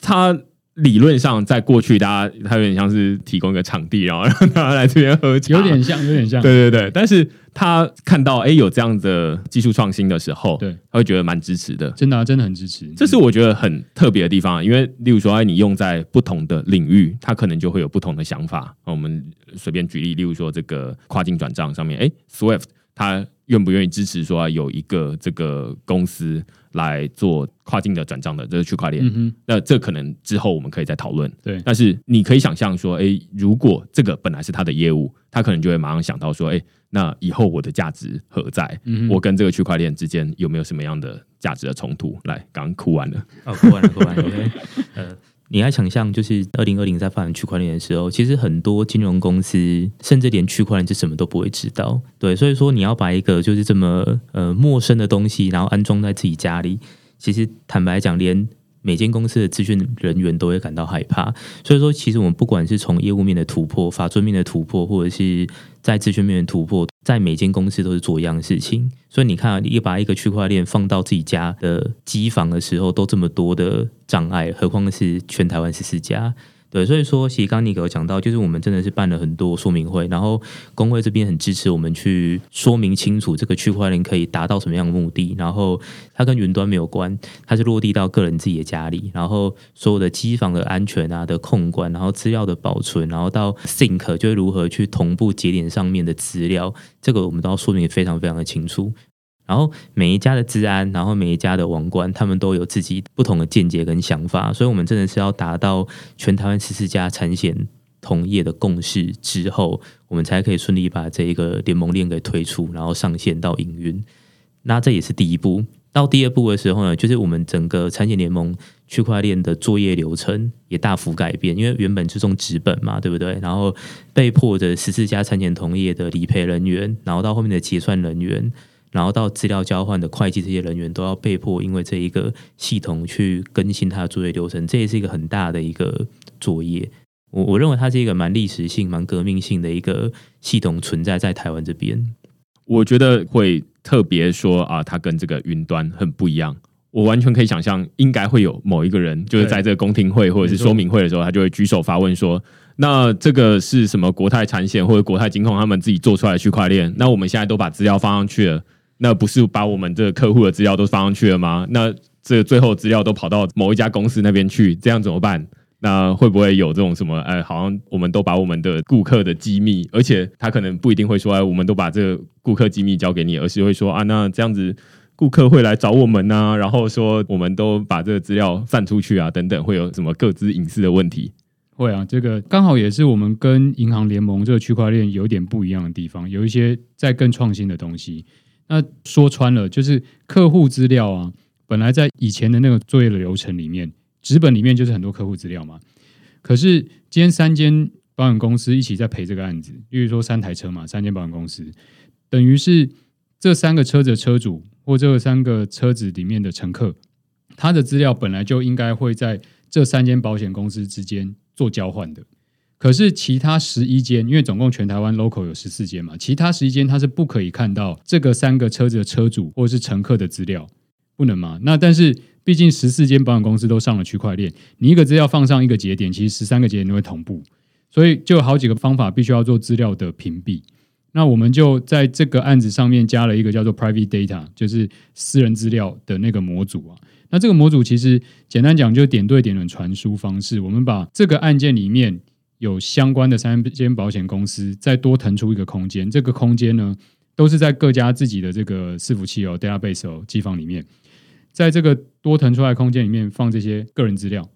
B: 它理论上，在过去，大家它有点像是提供一个场地，然后让大家来这边喝酒，
C: 有点像，有点像。
B: 对对对，但是他看到哎有这样的技术创新的时候，
C: 对，
B: 他会觉得蛮支持的。
C: 真的啊，真的很支持。
B: 这是我觉得很特别的地方，因为例如说，哎，你用在不同的领域，它可能就会有不同的想法。我们随便举例，例如说这个跨境转账上面，哎，Swift 他愿不愿意支持说有一个这个公司来做跨境的转账的这个区块链？
C: 嗯，
B: 那这可能之后我们可以再讨论。
C: 对，
B: 但是你可以想象说，哎，如果这个本来是他的业务，他可能就会马上想到说，哎，那以后我的价值何在？
C: 嗯
B: 我跟这个区块链之间有没有什么样的价值的冲突？来，刚刚哭完了，
D: 哦，哭完了，哭完了。因为呃，你要想象，就是二零二零在发展区块链的时候，其实很多金融公司甚至连区块链是什么都不会知道。对，所以说你要把一个就是这么呃陌生的东西，然后安装在自己家里，其实坦白讲，连每间公司的资讯人员都会感到害怕。所以说，其实我们不管是从业务面的突破、法遵面的突破，或者是在资讯面的突破，在每间公司都是做一样的事情。所以你看啊，你把一个区块链放到自己家的机房的时候，都这么多的障碍，何况是全台湾十四家。对，所以说，其实刚刚你给我讲到，就是我们真的是办了很多说明会，然后工会这边很支持我们去说明清楚这个区块链可以达到什么样的目的，然后它跟云端没有关，它是落地到个人自己的家里，然后所有的机房的安全啊的控管，然后资料的保存，然后到 sync 就是如何去同步节点上面的资料，这个我们都要说明非常非常的清楚。然后每一家的治安，然后每一家的王冠，他们都有自己不同的见解跟想法，所以我们真的是要达到全台湾十四家产险同业的共识之后，我们才可以顺利把这一个联盟链给推出，然后上线到营运。那这也是第一步。到第二步的时候呢，就是我们整个产险联盟区块链的作业流程也大幅改变，因为原本是用纸本嘛，对不对？然后被迫的十四家产险同业的理赔人员，然后到后面的结算人员。然后到资料交换的会计这些人员都要被迫因为这一个系统去更新它的作业流程，这也是一个很大的一个作业。我我认为它是一个蛮历史性、蛮革命性的一个系统存在在台湾这边。
B: 我觉得会特别说啊，它跟这个云端很不一样。我完全可以想象，应该会有某一个人，就是在这个公听会或者是说明会的时候，他就会举手发问说：“那这个是什么国泰产险或者国泰金控他们自己做出来的区块链？那我们现在都把资料放上去了。”那不是把我们这个客户的资料都放上去了吗？那这最后资料都跑到某一家公司那边去，这样怎么办？那会不会有这种什么？哎，好像我们都把我们的顾客的机密，而且他可能不一定会说，哎，我们都把这个顾客机密交给你，而是会说啊，那这样子顾客会来找我们呢，然后说我们都把这个资料散出去啊，等等，会有什么各自隐私的问题？
C: 会啊，这个刚好也是我们跟银行联盟这个区块链有点不一样的地方，有一些在更创新的东西。那说穿了，就是客户资料啊，本来在以前的那个作业的流程里面，纸本里面就是很多客户资料嘛。可是今天三间保险公司一起在赔这个案子，例如说三台车嘛，三间保险公司，等于是这三个车子的车主或这三个车子里面的乘客，他的资料本来就应该会在这三间保险公司之间做交换的。可是其他十一间，因为总共全台湾 local 有十四间嘛，其他十一间它是不可以看到这个三个车子的车主或是乘客的资料，不能嘛？那但是毕竟十四间保险公司都上了区块链，你一个资料放上一个节点，其实十三个节点都会同步，所以就好几个方法必须要做资料的屏蔽。那我们就在这个案子上面加了一个叫做 private data，就是私人资料的那个模组啊。那这个模组其实简单讲就点对点的传输方式，我们把这个案件里面。有相关的三间保险公司再多腾出一个空间，这个空间呢都是在各家自己的这个伺服器哦，database 哦，机房里面，在这个多腾出来空间里面放这些个人资料，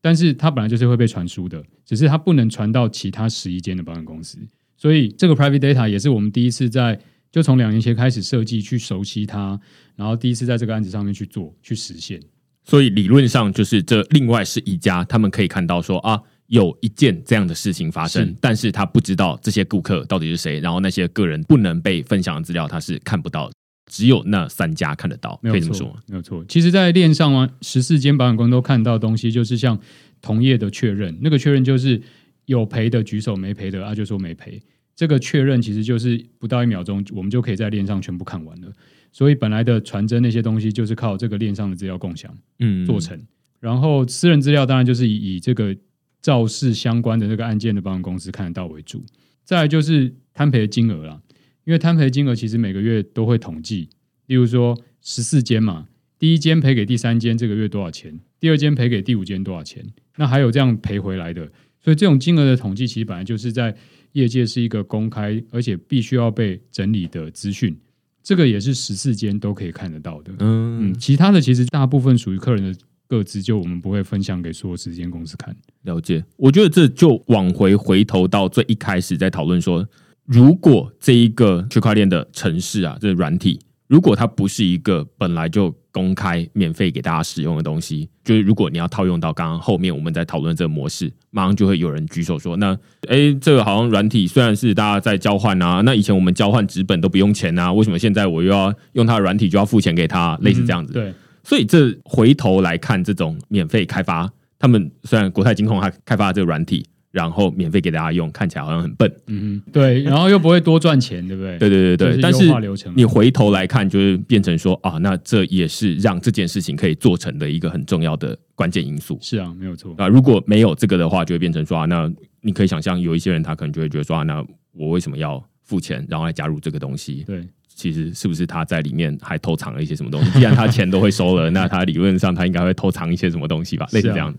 C: 但是它本来就是会被传输的，只是它不能传到其他十一间的保险公司，所以这个 private data 也是我们第一次在就从两年前开始设计去熟悉它，然后第一次在这个案子上面去做去实现，
B: 所以理论上就是这另外是一家，他们可以看到说啊。有一件这样的事情发生，但是他不知道这些顾客到底是谁，然后那些个人不能被分享的资料他是看不到，只有那三家看得到，可以这么说
C: 没有错。其实，在链上啊，十四间保险公司都看到东西，就是像同业的确认，那个确认就是有赔的举手，没赔的啊就说没赔。这个确认其实就是不到一秒钟，我们就可以在链上全部看完了。所以本来的传真那些东西，就是靠这个链上的资料共享，
B: 嗯，
C: 做成。然后私人资料当然就是以以这个肇事相关的那个案件的保险公司看得到为主。再来就是摊赔的金额啦，因为摊赔金额其实每个月都会统计，例如说十四间嘛，第一间赔给第三间这个月多少钱，第二间赔给第五间多少钱，那还有这样赔回来的，所以这种金额的统计其实本来就是在业界是一个公开而且必须要被整理的资讯，这个也是十四间都可以看得到的。
B: 嗯
C: 嗯，其他的其实大部分属于客人的各自，就我们不会分享给所有时间公司看。
B: 了解，我觉得这就往回回头到最一开始在讨论说，如果这一个区块链的城市啊，这个软体，如果它不是一个本来就公开免费给大家使用的东西，就是如果你要套用到刚刚后面我们在讨论这个模式，马上就会有人举手说，那诶，这个好像软体虽然是大家在交换啊，那以前我们交换纸本都不用钱啊，为什么现在我又要用它的软体就要付钱给他？类似这样子，
C: 嗯对，
B: 所以这回头来看，这种免费开发，他们虽然国泰金控它开发这个软体，然后免费给大家用，看起来好像很笨。
C: 嗯哼，对，然后又不会多赚钱，对不对？
B: 对对对对，但
C: 是
B: 你回头来看，就是变成说啊，那这也是让这件事情可以做成的一个很重要的关键因素
C: 是啊，没有错。
B: 啊。如果没有这个的话，就会变成说啊，那你可以想象有一些人他可能就会觉得说啊，那我为什么要付钱，然后来加入这个东西？
C: 对，
B: 其实是不是他在里面还偷藏了一些什么东西？既然他钱都会收了，那他理论上他应该会偷藏一些什么东西吧？类似这样的。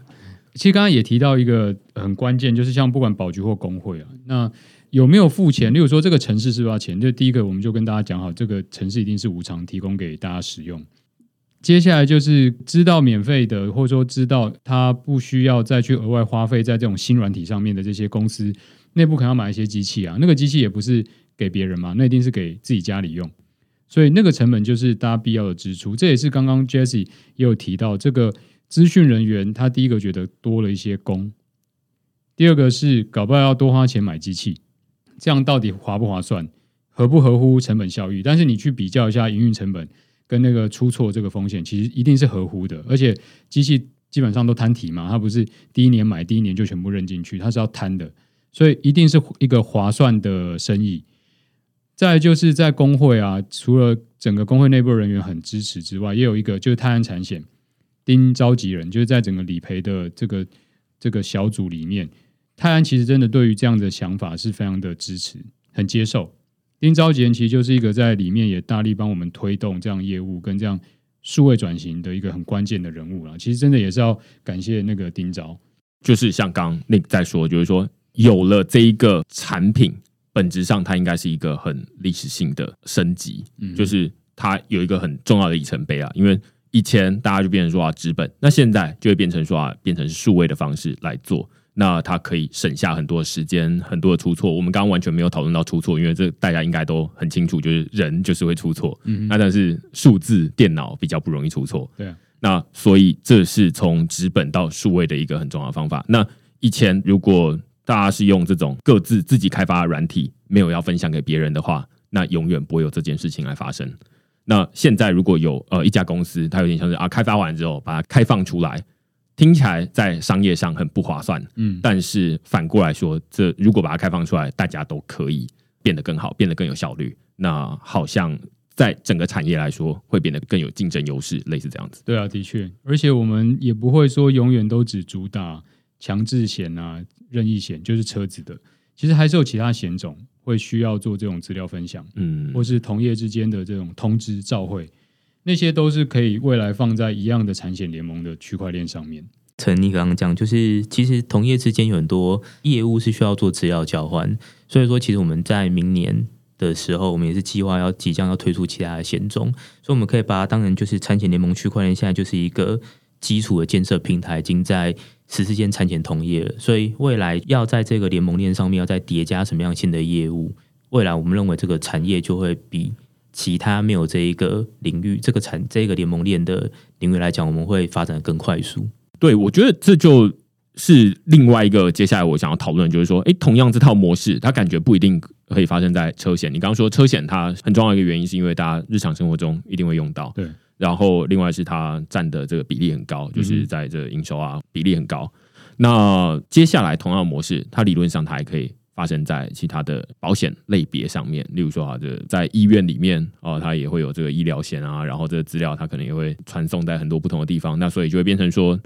C: 其实刚刚也提到一个很关键，就是像不管保局或工会啊，那有没有付钱？例如说这个城市是不是要钱？就第一个，我们就跟大家讲好，这个城市一定是无偿提供给大家使用。接下来就是知道免费的，或者说知道他不需要再去额外花费在这种新软体上面的这些公司，内部可能要买一些机器啊，那个机器也不是给别人嘛，那一定是给自己家里用，所以那个成本就是大家必要的支出。这也是刚刚 Jesse 也有提到，这个资讯人员他第一个觉得多了一些工，第二个是搞不好要多花钱买机器，这样到底划不划算，合不合乎成本效益？但是你去比较一下营运成本跟那个出错这个风险，其实一定是合乎的，而且机器基本上都摊提嘛，它不是第一年买第一年就全部扔进去，它是要摊的，所以一定是一个划算的生意。再就是在工会啊，除了整个工会内部人员很支持之外，也有一个就是泰安产险丁召集人，就是在整个理赔的这个这个小组里面，泰安其实真的对于这样的想法是非常的支持，很接受。丁召集人其实就是一个在里面也大力帮我们推动这样业务跟这样数位转型的一个很关键的人物了。其实真的也是要感谢那个丁召。
B: 就是像刚 Nick 在说，就是说有了这一个产品，本质上它应该是一个很历史性的升级，
C: 嗯
B: 就是它有一个很重要的里程碑啊。因为以前大家就变成说啊纸本，那现在就会变成说啊变成是数位的方式来做，那它可以省下很多时间，很多的出错。我们刚刚完全没有讨论到出错，因为这大家应该都很清楚，就是人就是会出错，
C: 嗯
B: 那但是数字电脑比较不容易出错，
C: 对啊，
B: 那所以这是从纸本到数位的一个很重要的方法。那以前如果大家是用这种各自自己开发的软体，没有要分享给别人的话，那永远不会有这件事情来发生。那现在如果有呃一家公司，它有点像是啊开发完之后把它开放出来，听起来在商业上很不划算，
C: 嗯，
B: 但是反过来说，这如果把它开放出来，大家都可以变得更好，变得更有效率，那好像在整个产业来说会变得更有竞争优势，类似这样子。
C: 对啊，的确，而且我们也不会说永远都只主打强制险啊、任意险，就是车子的，其实还是有其他险种会需要做这种资料分享，
B: 嗯，
C: 或是同业之间的这种通知照会，那些都是可以未来放在一样的产险联盟的区块链上面。
D: 陈你刚刚讲，就是其实同业之间有很多业务是需要做资料交换，所以说其实我们在明年的时候，我们也是计划要即将要推出其他的险种，所以我们可以把它当成就是产险联盟区块链现在就是一个基础的建设平台，已经在十四间产险同业了，所以未来要在这个联盟链上面要再叠加什么样新的业务，未来我们认为这个产业就会比其他没有这一个领域这个产这个联盟链的领域来讲，我们会发展的更快速。
B: 对，我觉得这就是另外一个接下来我想要讨论，就是说，诶，同样这套模式，它感觉不一定可以发生在车险。你刚刚说车险，它很重要的一个原因是因为大家日常生活中一定会用到，
C: 对。
B: 然后另外是它占的这个比例很高，就是在这个营收啊比例很高。那接下来同样的模式，它理论上它还可以发生在其他的保险类别上面，例如说啊，这在医院里面哦，它也会有这个医疗险啊，然后这个资料它可能也会传送在很多不同的地方，那所以就会变成说。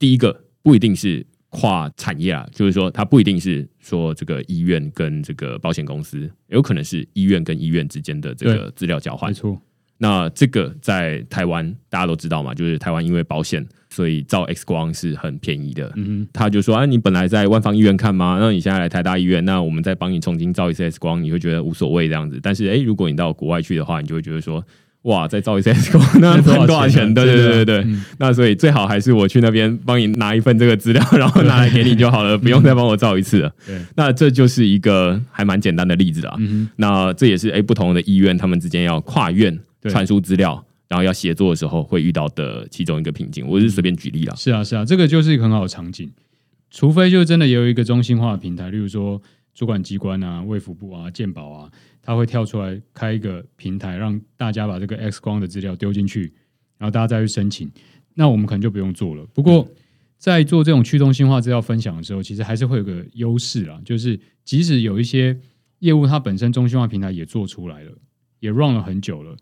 B: 第一个不一定是跨产业啊，就是说它不一定是说这个医院跟这个保险公司，有可能是医院跟医院之间的这个资料交换
C: 没。错，
B: 那这个在台湾大家都知道嘛，就是台湾因为保险，所以照 X 光是很便宜的。
C: 嗯
B: 他就说啊，你本来在万方医院看吗？那你现在来台大医院，那我们再帮你重新照一次 X 光，你会觉得无所谓这样子。但是诶，如果你到国外去的话，你就会觉得说，哇，再照一次 X 光，那
C: 那多少
B: 多少钱？对对对对对。
C: 嗯
B: 那所以最好还是我去那边帮你拿一份这个资料，然后拿来给你就好了，不用再帮我照一次了。
C: 对，
B: 那这就是一个还蛮简单的例子啊。那这也是诶不同的医院他们之间要跨院
C: 对
B: 传输资料，然后要协作的时候会遇到的其中一个瓶颈。我是随便举例啦。
C: 是啊是啊，这个就是一个很好的场景。除非就真的也有一个中心化的平台，例如说主管机关啊、卫福部啊、健保啊，它会跳出来开一个平台，让大家把这个 X 光的资料丢进去，然后大家再去申请。那我们可能就不用做了。不过在做这种去中心化资料分享的时候，其实还是会有个优势啦，就是即使有一些业务它本身中心化平台也做出来了，也 run 了很久了。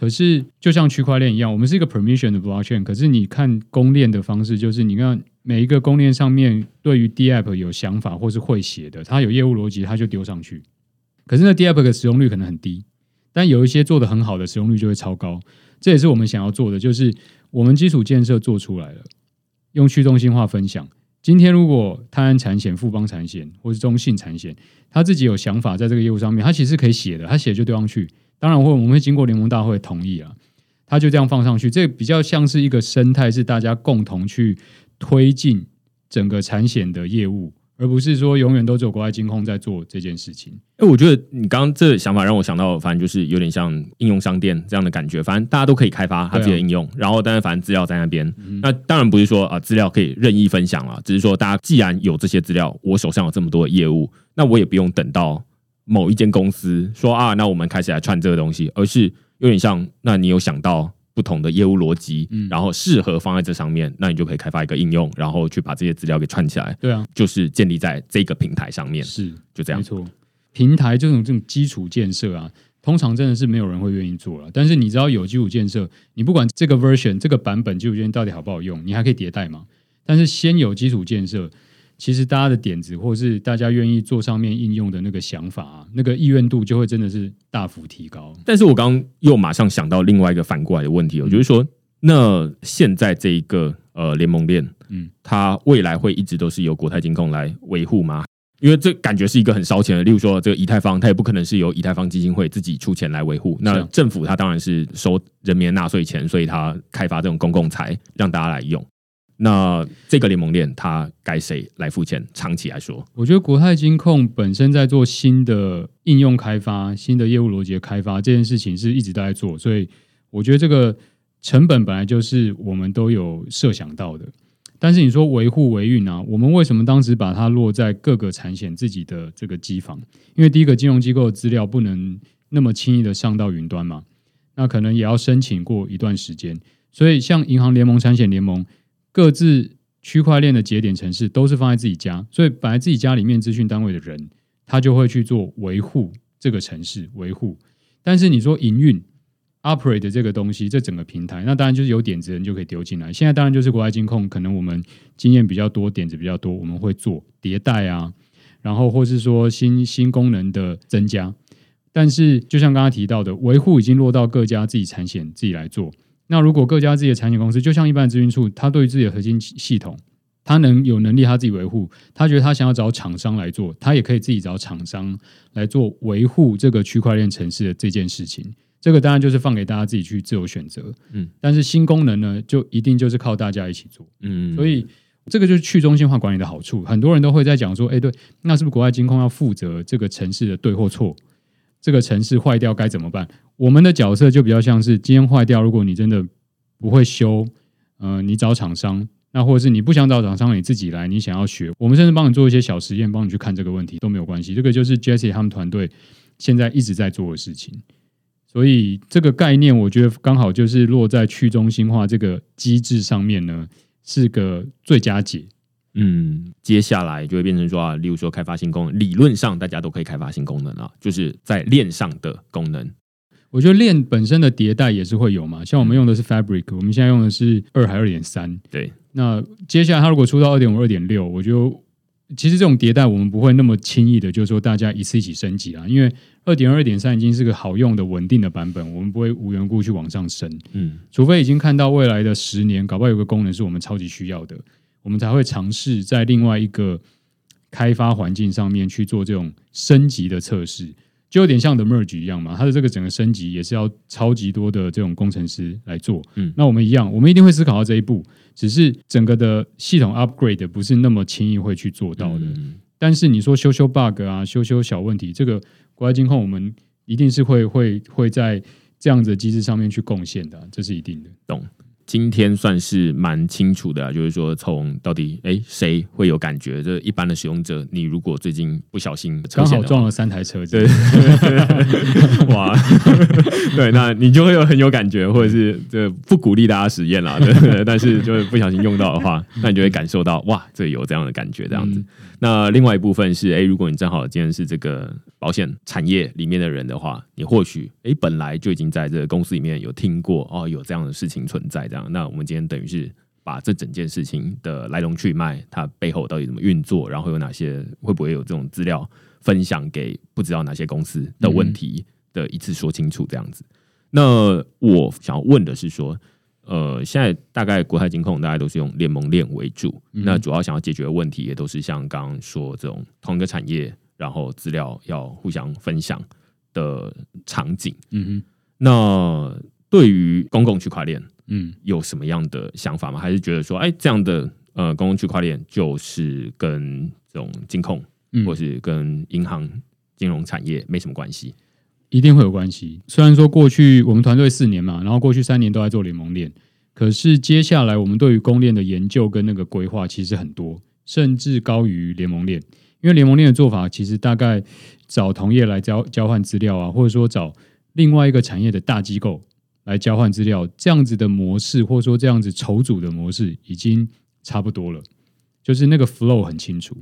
C: 可是，就像区块链一样，我们是一个 permission 的 blockchain。可是，你看公链的方式，就是你看每一个公链上面对于 DApp 有想法或是会写的，它有业务逻辑，它就丢上去。可是，那 DApp 的使用率可能很低，但有一些做的很好的使用率就会超高。这也是我们想要做的，就是我们基础建设做出来了，用去中心化分享。今天如果泰安产险、富邦产险或是中信产险，他自己有想法在这个业务上面，他其实可以写的，他写就丢上去。当然会，我们会经过联盟大会同意啊，他就这样放上去。这比较像是一个生态，是大家共同去推进整个产险的业务，而不是说永远都只有国外金控在做这件事情。
B: 哎，我觉得你刚刚这想法让我想到，反正就是有点像应用商店这样的感觉。反正大家都可以开发他自己的应用，然后但是反正资料在那边。那当然不是说啊资料可以任意分享了，只是说大家既然有这些资料，我手上有这么多的业务，那我也不用等到某一间公司说啊，那我们开始来串这个东西，而是有点像，那你有想到不同的业务逻辑，然后适合放在这上面，那你就可以开发一个应用，然后去把这些资料给串起来，
C: 对啊，
B: 就是建立在这个平台上面，
C: 是
B: 就这样
C: 没。错。平台这种这种基础建设啊，通常真的是没有人会愿意做了。但是你知道有基础建设，你不管这个 version 这个版本基础建设到底好不好用，你还可以迭代嘛。但是先有基础建设，其实大家的点子或是大家愿意做上面应用的那个想法啊，那个意愿度就会真的是大幅提高。
B: 但是我刚刚又马上想到另外一个反过来的问题哦，就是说，那现在这一个呃联盟链，
C: 嗯
B: 嗯，它未来会一直都是由国泰金控来维护吗？因为这感觉是一个很烧钱的，例如说这个以太坊，它也不可能是由以太坊基金会自己出钱来维护。那政府它当然是收人民的纳税钱，所以它开发这种公共财让大家来用。那这个联盟链它该谁来付钱？长期来说，
C: 我觉得国泰金控本身在做新的应用开发、新的业务逻辑开发这件事情是一直都在做，所以我觉得这个成本本来就是我们都有设想到的。但是你说维护维运啊，我们为什么当时把它落在各个产险自己的这个机房？因为第一个金融机构的资料不能那么轻易的上到云端嘛，那可能也要申请过一段时间。所以像银行联盟、产险联盟各自区块链的节点城市都是放在自己家，所以本来自己家里面资讯单位的人，他就会去做维护这个城市维护。但是你说营运 operate 这个东西，这整个平台，那当然就是有点子人就可以丢进来。现在当然就是国外金控，可能我们经验比较多，点子比较多，我们会做迭代啊，然后或是说新新功能的增加。但是就像刚刚提到的，维护已经落到各家自己产险自己来做。那如果各家自己的产险公司，就像一般的咨询处，他对于自己的核心系统，他能有能力他自己维护，他觉得他想要找厂商来做，他也可以自己找厂商来做维护这个区块链城市的这件事情。这个当然就是放给大家自己去自由选择，
B: 嗯，
C: 但是新功能呢，就一定就是靠大家一起做。
B: 嗯，
C: 所以这个就是去中心化管理的好处。很多人都会在讲说，哎，对，那是不是国外金控要负责这个城市的对或错？这个城市坏掉该怎么办？我们的角色就比较像是今天坏掉，如果你真的不会修，呃，你找厂商，那或者是你不想找厂商，你自己来，你想要学，我们甚至帮你做一些小实验，帮你去看这个问题都没有关系。这个就是 Jesse 他们团队现在一直在做的事情。所以这个概念，我觉得刚好就是落在去中心化这个机制上面呢，是个最佳解。
B: 嗯，接下来就会变成说啊，例如说开发新功能，理论上大家都可以开发新功能啊，就是在链上的功能。
C: 我觉得链本身的迭代也是会有嘛，像我们用的是 Fabric，我们现在用的是二还二点三，
B: 对，
C: 那接下来它如果出到二点五、二点六，我就其实这种迭代我们不会那么轻易的，就是说大家一次一起升级啊，因为二点二、二点三已经是个好用的、稳定的版本，我们不会无缘故去往上升，
B: 嗯，
C: 除非已经看到未来的十年，搞不好有个功能是我们超级需要的，我们才会尝试在另外一个开发环境上面去做这种升级的测试。就有点像的 merge 一样嘛，它的这个整个升级也是要超级多的这种工程师来做。
B: 嗯
C: 那我们一样，我们一定会思考到这一步，只是整个的系统 upgrade 不是那么轻易会去做到的。
B: 嗯
C: 但是你说修修 bug 啊，修修小问题，这个国外金控我们一定是会会会在这样子的机制上面去贡献的啊、这是一定的。
B: 今天算是蛮清楚的啊，就是说从到底哎谁会有感觉，这一般的使用者，你如果最近不小心车险的话。
C: 刚好撞了三台车子，
B: 对，哇，对，那你就会有很有感觉，或者是这不鼓励大家实验啦，对但是就是不小心用到的话，那你就会感受到哇，这有这样的感觉，这样子。
C: 嗯。
B: 那另外一部分是，哎，如果你正好今天是这个保险产业里面的人的话，你或许哎本来就已经在这个公司里面有听过哦，有这样的事情存在，这样。那我们今天等于是把这整件事情的来龙去脉，它背后到底怎么运作，然后有哪些会不会有这种资料分享给不知道哪些公司的问题的一次说清楚，这样子。那我想要问的是说，呃，现在大概国泰金控大家都是用联盟链为主，
C: 嗯
B: 那主要想要解决的问题也都是像刚刚说这种同一个产业，然后资料要互相分享的场景。
C: 嗯
B: 那对于公共区块链
C: 哼，嗯
B: 有什么样的想法吗？还是觉得说，哎，这样的呃公共区块链就是跟这种金控
C: 嗯，
B: 或是跟银行金融产业没什么关系？
C: 一定会有关系。虽然说过去我们团队四年嘛，然后过去三年都在做联盟链，可是接下来我们对于公链的研究跟那个规划其实很多，甚至高于联盟链。因为联盟链的做法其实大概找同业来交交换资料啊，或者说找另外一个产业的大机构来交换资料，这样子的模式，或者说这样子筹组的模式已经差不多了，就是那个 flow 很清楚。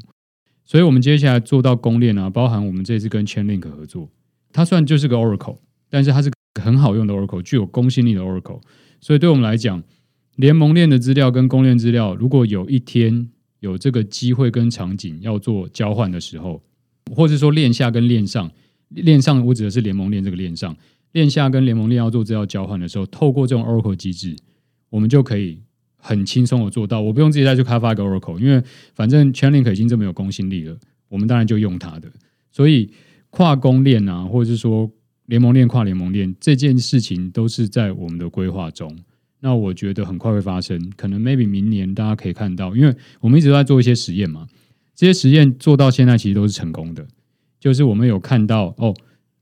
C: 所以我们接下来做到公链啊，包含我们这次跟 Chainlink 合作，它算就是个 Oracle，但是它是很好用的 Oracle，具有公信力的 Oracle。所以对我们来讲，联盟链的资料跟公链资料，如果有一天有这个机会跟场景要做交换的时候，或者说链下跟链上，链上我指的是联盟链这个链上，链下跟联盟链要做资料交换的时候，透过这种 Oracle 机制，我们就可以很轻松的做到。我不用自己再去开发一个 Oracle，因为反正 Chainlink 已经这么有公信力了，我们当然就用它的。所以跨公链啊，或者是说联盟链跨联盟链这件事情，都是在我们的规划中。那我觉得很快会发生，可能 maybe 明年大家可以看到，因为我们一直在做一些实验嘛，这些实验做到现在其实都是成功的，就是我们有看到哦，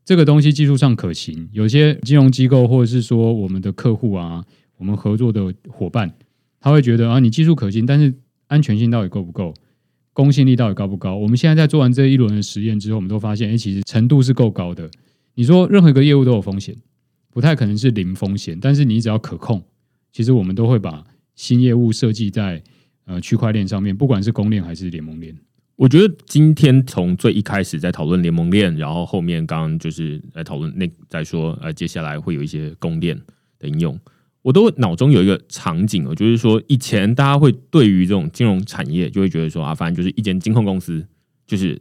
C: 这个东西技术上可行，有些金融机构或者是说我们的客户啊，我们合作的伙伴，他会觉得啊，你技术可行，但是安全性到底够不够？公信力到底高不高？我们现在在做完这一轮的实验之后，我们都发现，哎，其实程度是够高的。你说任何一个业务都有风险，不太可能是零风险，但是你只要可控，其实我们都会把新业务设计在呃区块链上面，不管是公链还是联盟链。
B: 我觉得今天从最一开始在讨论联盟链，然后后面刚刚就是在讨论那在说呃接下来会有一些公链的应用，我都脑中有一个场景哦，就是说以前大家会对于这种金融产业就会觉得说啊，反正就是一间金控公司就是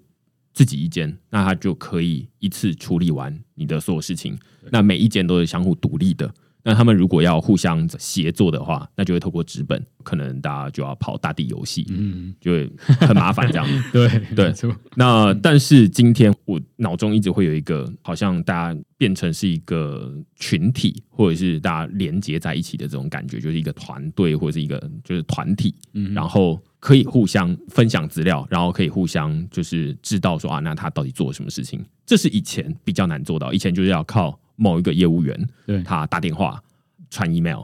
B: 自己一间，那它就可以一次处理完你的所有事情，那每一间都是相互独立的。那他们如果要互相协作的话，那就会透过纸本，可能大家就要跑大地游戏，
C: 嗯，
B: 就会很麻烦这样。
C: 对
B: 对那但是今天我脑中一直会有一个，好像大家变成是一个群体，或者是大家连接在一起的这种感觉，就是一个团队或者是一个就是团体，
C: 嗯
B: 然后可以互相分享资料，然后可以互相就是知道说啊，那他到底做了什么事情，这是以前比较难做到，以前就是要靠某一个业务员
C: 对
B: 他打电话、传 email、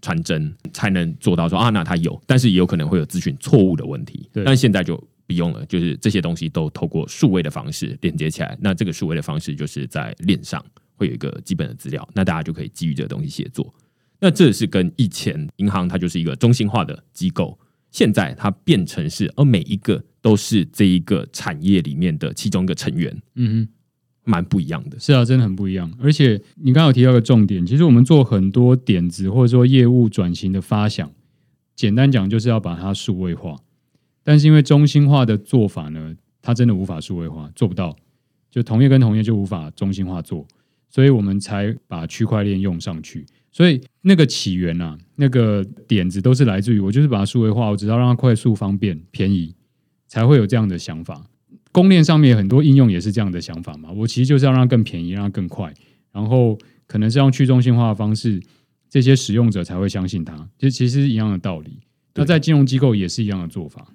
B: 传真才能做到说啊，那他有，但是也有可能会有咨询错误的问题。
C: 对
B: 但现在就不用了，就是这些东西都透过数位的方式连接起来。那这个数位的方式就是在链上会有一个基本的资料，那大家就可以基于这个东西写作。那这是跟以前银行它就是一个中心化的机构，现在它变成是，而每一个都是这一个产业里面的其中一个成员，
C: 嗯哼。
B: 蛮不一样的。
C: 是啊，真的很不一样。而且你刚刚有提到个重点，其实我们做很多点子或者说业务转型的发想，简单讲就是要把它数位化，但是因为中心化的做法呢，它真的无法数位化，做不到，就同业跟同业就无法中心化做，所以我们才把区块链用上去。所以那个起源啊，那个点子都是来自于我就是把它数位化，我只要让它快速、方便、便宜，才会有这样的想法。公链上面很多应用也是这样的想法嘛，我其实就是要让它更便宜，让它更快，然后可能是用去中心化的方式，这些使用者才会相信它，就其实一样的道理。那在金融机构也是一样的做法。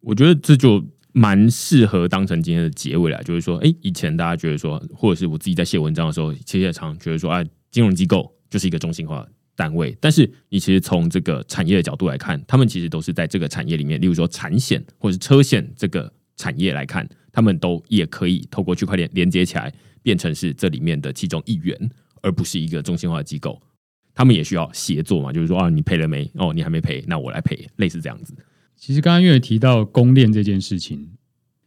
B: 我觉得这就蛮适合当成今天的结尾了，就是说，哎，以前大家觉得说，或者是我自己在写文章的时候，其实也常觉得说，哎，金融机构。就是一个中心化单位，但是你其实从这个产业的角度来看，他们其实都是在这个产业里面，例如说产险或者是车险这个产业来看，他们都也可以透过区块链连接起来，变成是这里面的其中一员，而不是一个中心化的机构。他们也需要协作嘛，就是说啊，你赔了没？哦，你还没赔，那我来赔，类似这样子。
C: 其实刚刚因为提到公链这件事情，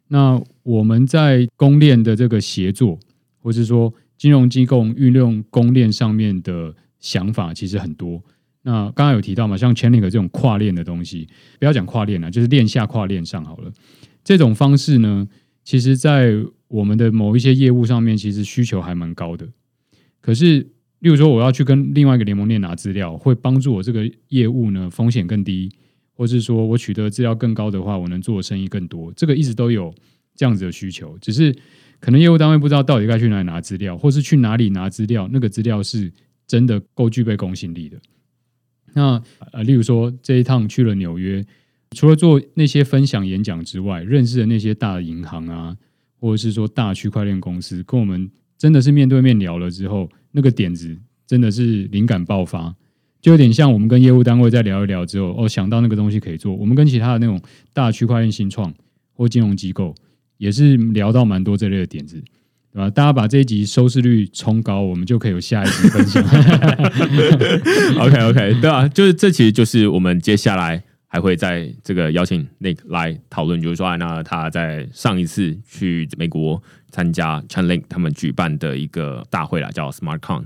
C: 那我们在公链的这个协作，或是说。金融机构运用公链上面的想法其实很多。那刚刚有提到嘛，像 Chainlink 这种跨链的东西，不要讲跨链了，就是链下跨链上好了。这种方式呢，其实在我们的某一些业务上面，其实需求还蛮高的。可是，例如说我要去跟另外一个联盟链拿资料，会帮助我这个业务呢风险更低，或是说我取得资料更高的话，我能做的生意更多。这个一直都有这样子的需求，只是。可能业务单位不知道到底该去哪里拿资料，或是去哪里拿资料，那个资料是真的够具备公信力的。那呃，例如说这一趟去了纽约，除了做那些分享演讲之外，认识的那些大银行啊，或者是说大区块链公司，跟我们真的是面对面聊了之后，那个点子真的是灵感爆发，就有点像我们跟业务单位在聊一聊之后，哦，想到那个东西可以做。我们跟其他的那种大区块链新创或金融机构。也是聊到蛮多这类的点子，对吧？大家把这一集收视率冲高，我们就可以有下一集分享。
B: OK OK，对啊，就是这其实就是我们接下来还会在这个邀请 Nick 来讨论，就是说，那他在上一次去美国参加 Chainlink 他们举办的一个大会啦，叫 SmartCon，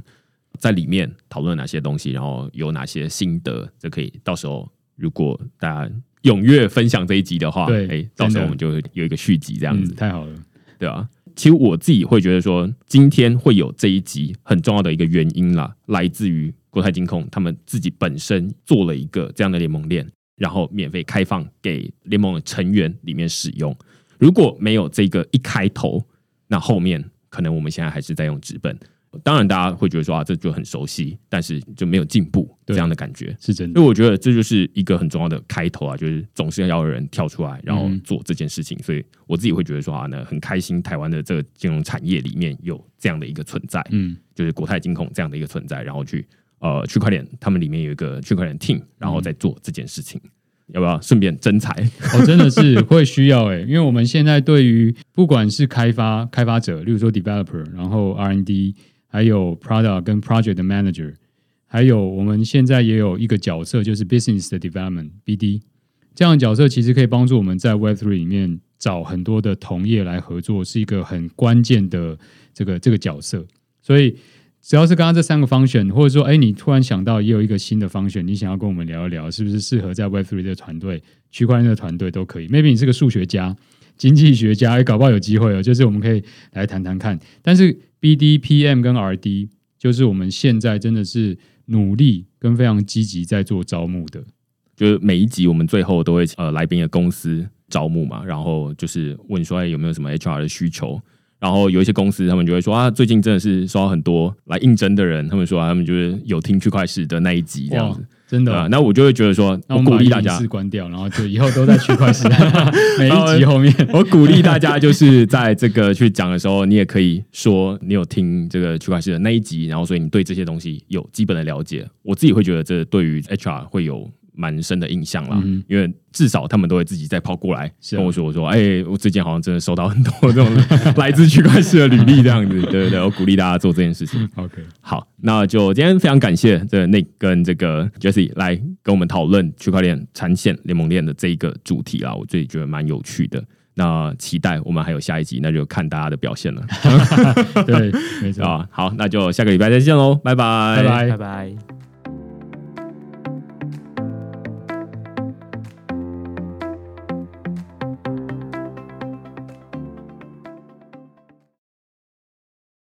B: 在里面讨论哪些东西，然后有哪些心得，这可以到时候如果大家。踊跃分享这一集的话，
C: 对，
B: 哎，到时候我们就有一个续集这样子，
C: 太好了，
B: 对啊。其实我自己会觉得说，今天会有这一集很重要的一个原因啦，来自于国泰金控他们自己本身做了一个这样的联盟链，然后免费开放给联盟的成员里面使用。如果没有这个一开头，那后面可能我们现在还是在用纸本。当然，大家会觉得说啊，这就很熟悉，但是就没有进步这样的感觉，
C: 是真
B: 的。因为我觉得这就是一个很重要的开头啊，就是总是要有人跳出来，然后做这件事情。所以我自己会觉得说啊，呢很开心，台湾的这个金融产业里面有这样的一个存在，嗯，就是国泰金控这样的一个存在，然后去呃区块链，他们里面有一个区块链 team，然后在做这件事情。要不要顺便增财？
C: 哦，真的是会需要哎，因为我们现在对于不管是开发开发者，例如说 developer，然后 R&D。还有 product 跟 project manager，还有我们现在也有一个角色，就是 business 的 development BD，这样的角色其实可以帮助我们在 Web Three 里面找很多的同业来合作，是一个很关键的这个这个角色。所以只要是刚刚这三个方选或者说哎，你突然想到也有一个新的方选你想要跟我们聊一聊，是不是适合在 Web Three 的团队、区块链的团队都可以。Maybe 你是个数学家、经济学家，也搞不好有机会哦，就是我们可以来谈谈看。但是 B D P M 跟 R D 就是我们现在真的是努力跟非常积极在做招募的，
B: 就是每一集我们最后都会呃来宾的公司招募嘛，然后就是问说有没有什么 H R 的需求，然后有一些公司他们就会说啊最近真的是收到很多来应征的人，他们说他们就是有听区块市的那一集这样子。
C: 真的，
B: 那我就会觉得说，
C: 我
B: 鼓励大家
C: 关掉，然后就以后都在区块链 每一集后面，
B: 我鼓励大家就是在这个去讲的时候，你也可以说你有听这个区块链的那一集，然后所以你对这些东西有基本的了解。我自己会觉得这对于 HR 会有。蛮深的印象啦，因为至少他们都会自己再跑过来跟我说：“我说，哎，我最近好像真的收到很多这种 来自区块链的履历，这样子，对对对，我鼓励大家做这件事情。”
C: OK，
B: 好，那就今天非常感谢这 Nick 跟这个 Jesse 来跟我们讨论区块链产线联盟链的这一个主题啊，我自己觉得蛮有趣的。那期待我们还有下一集，那就看大家的表现了。
C: 对，没错
B: 啊，好，那就下个礼拜再见喽，拜
C: 拜，
D: 拜拜，拜拜。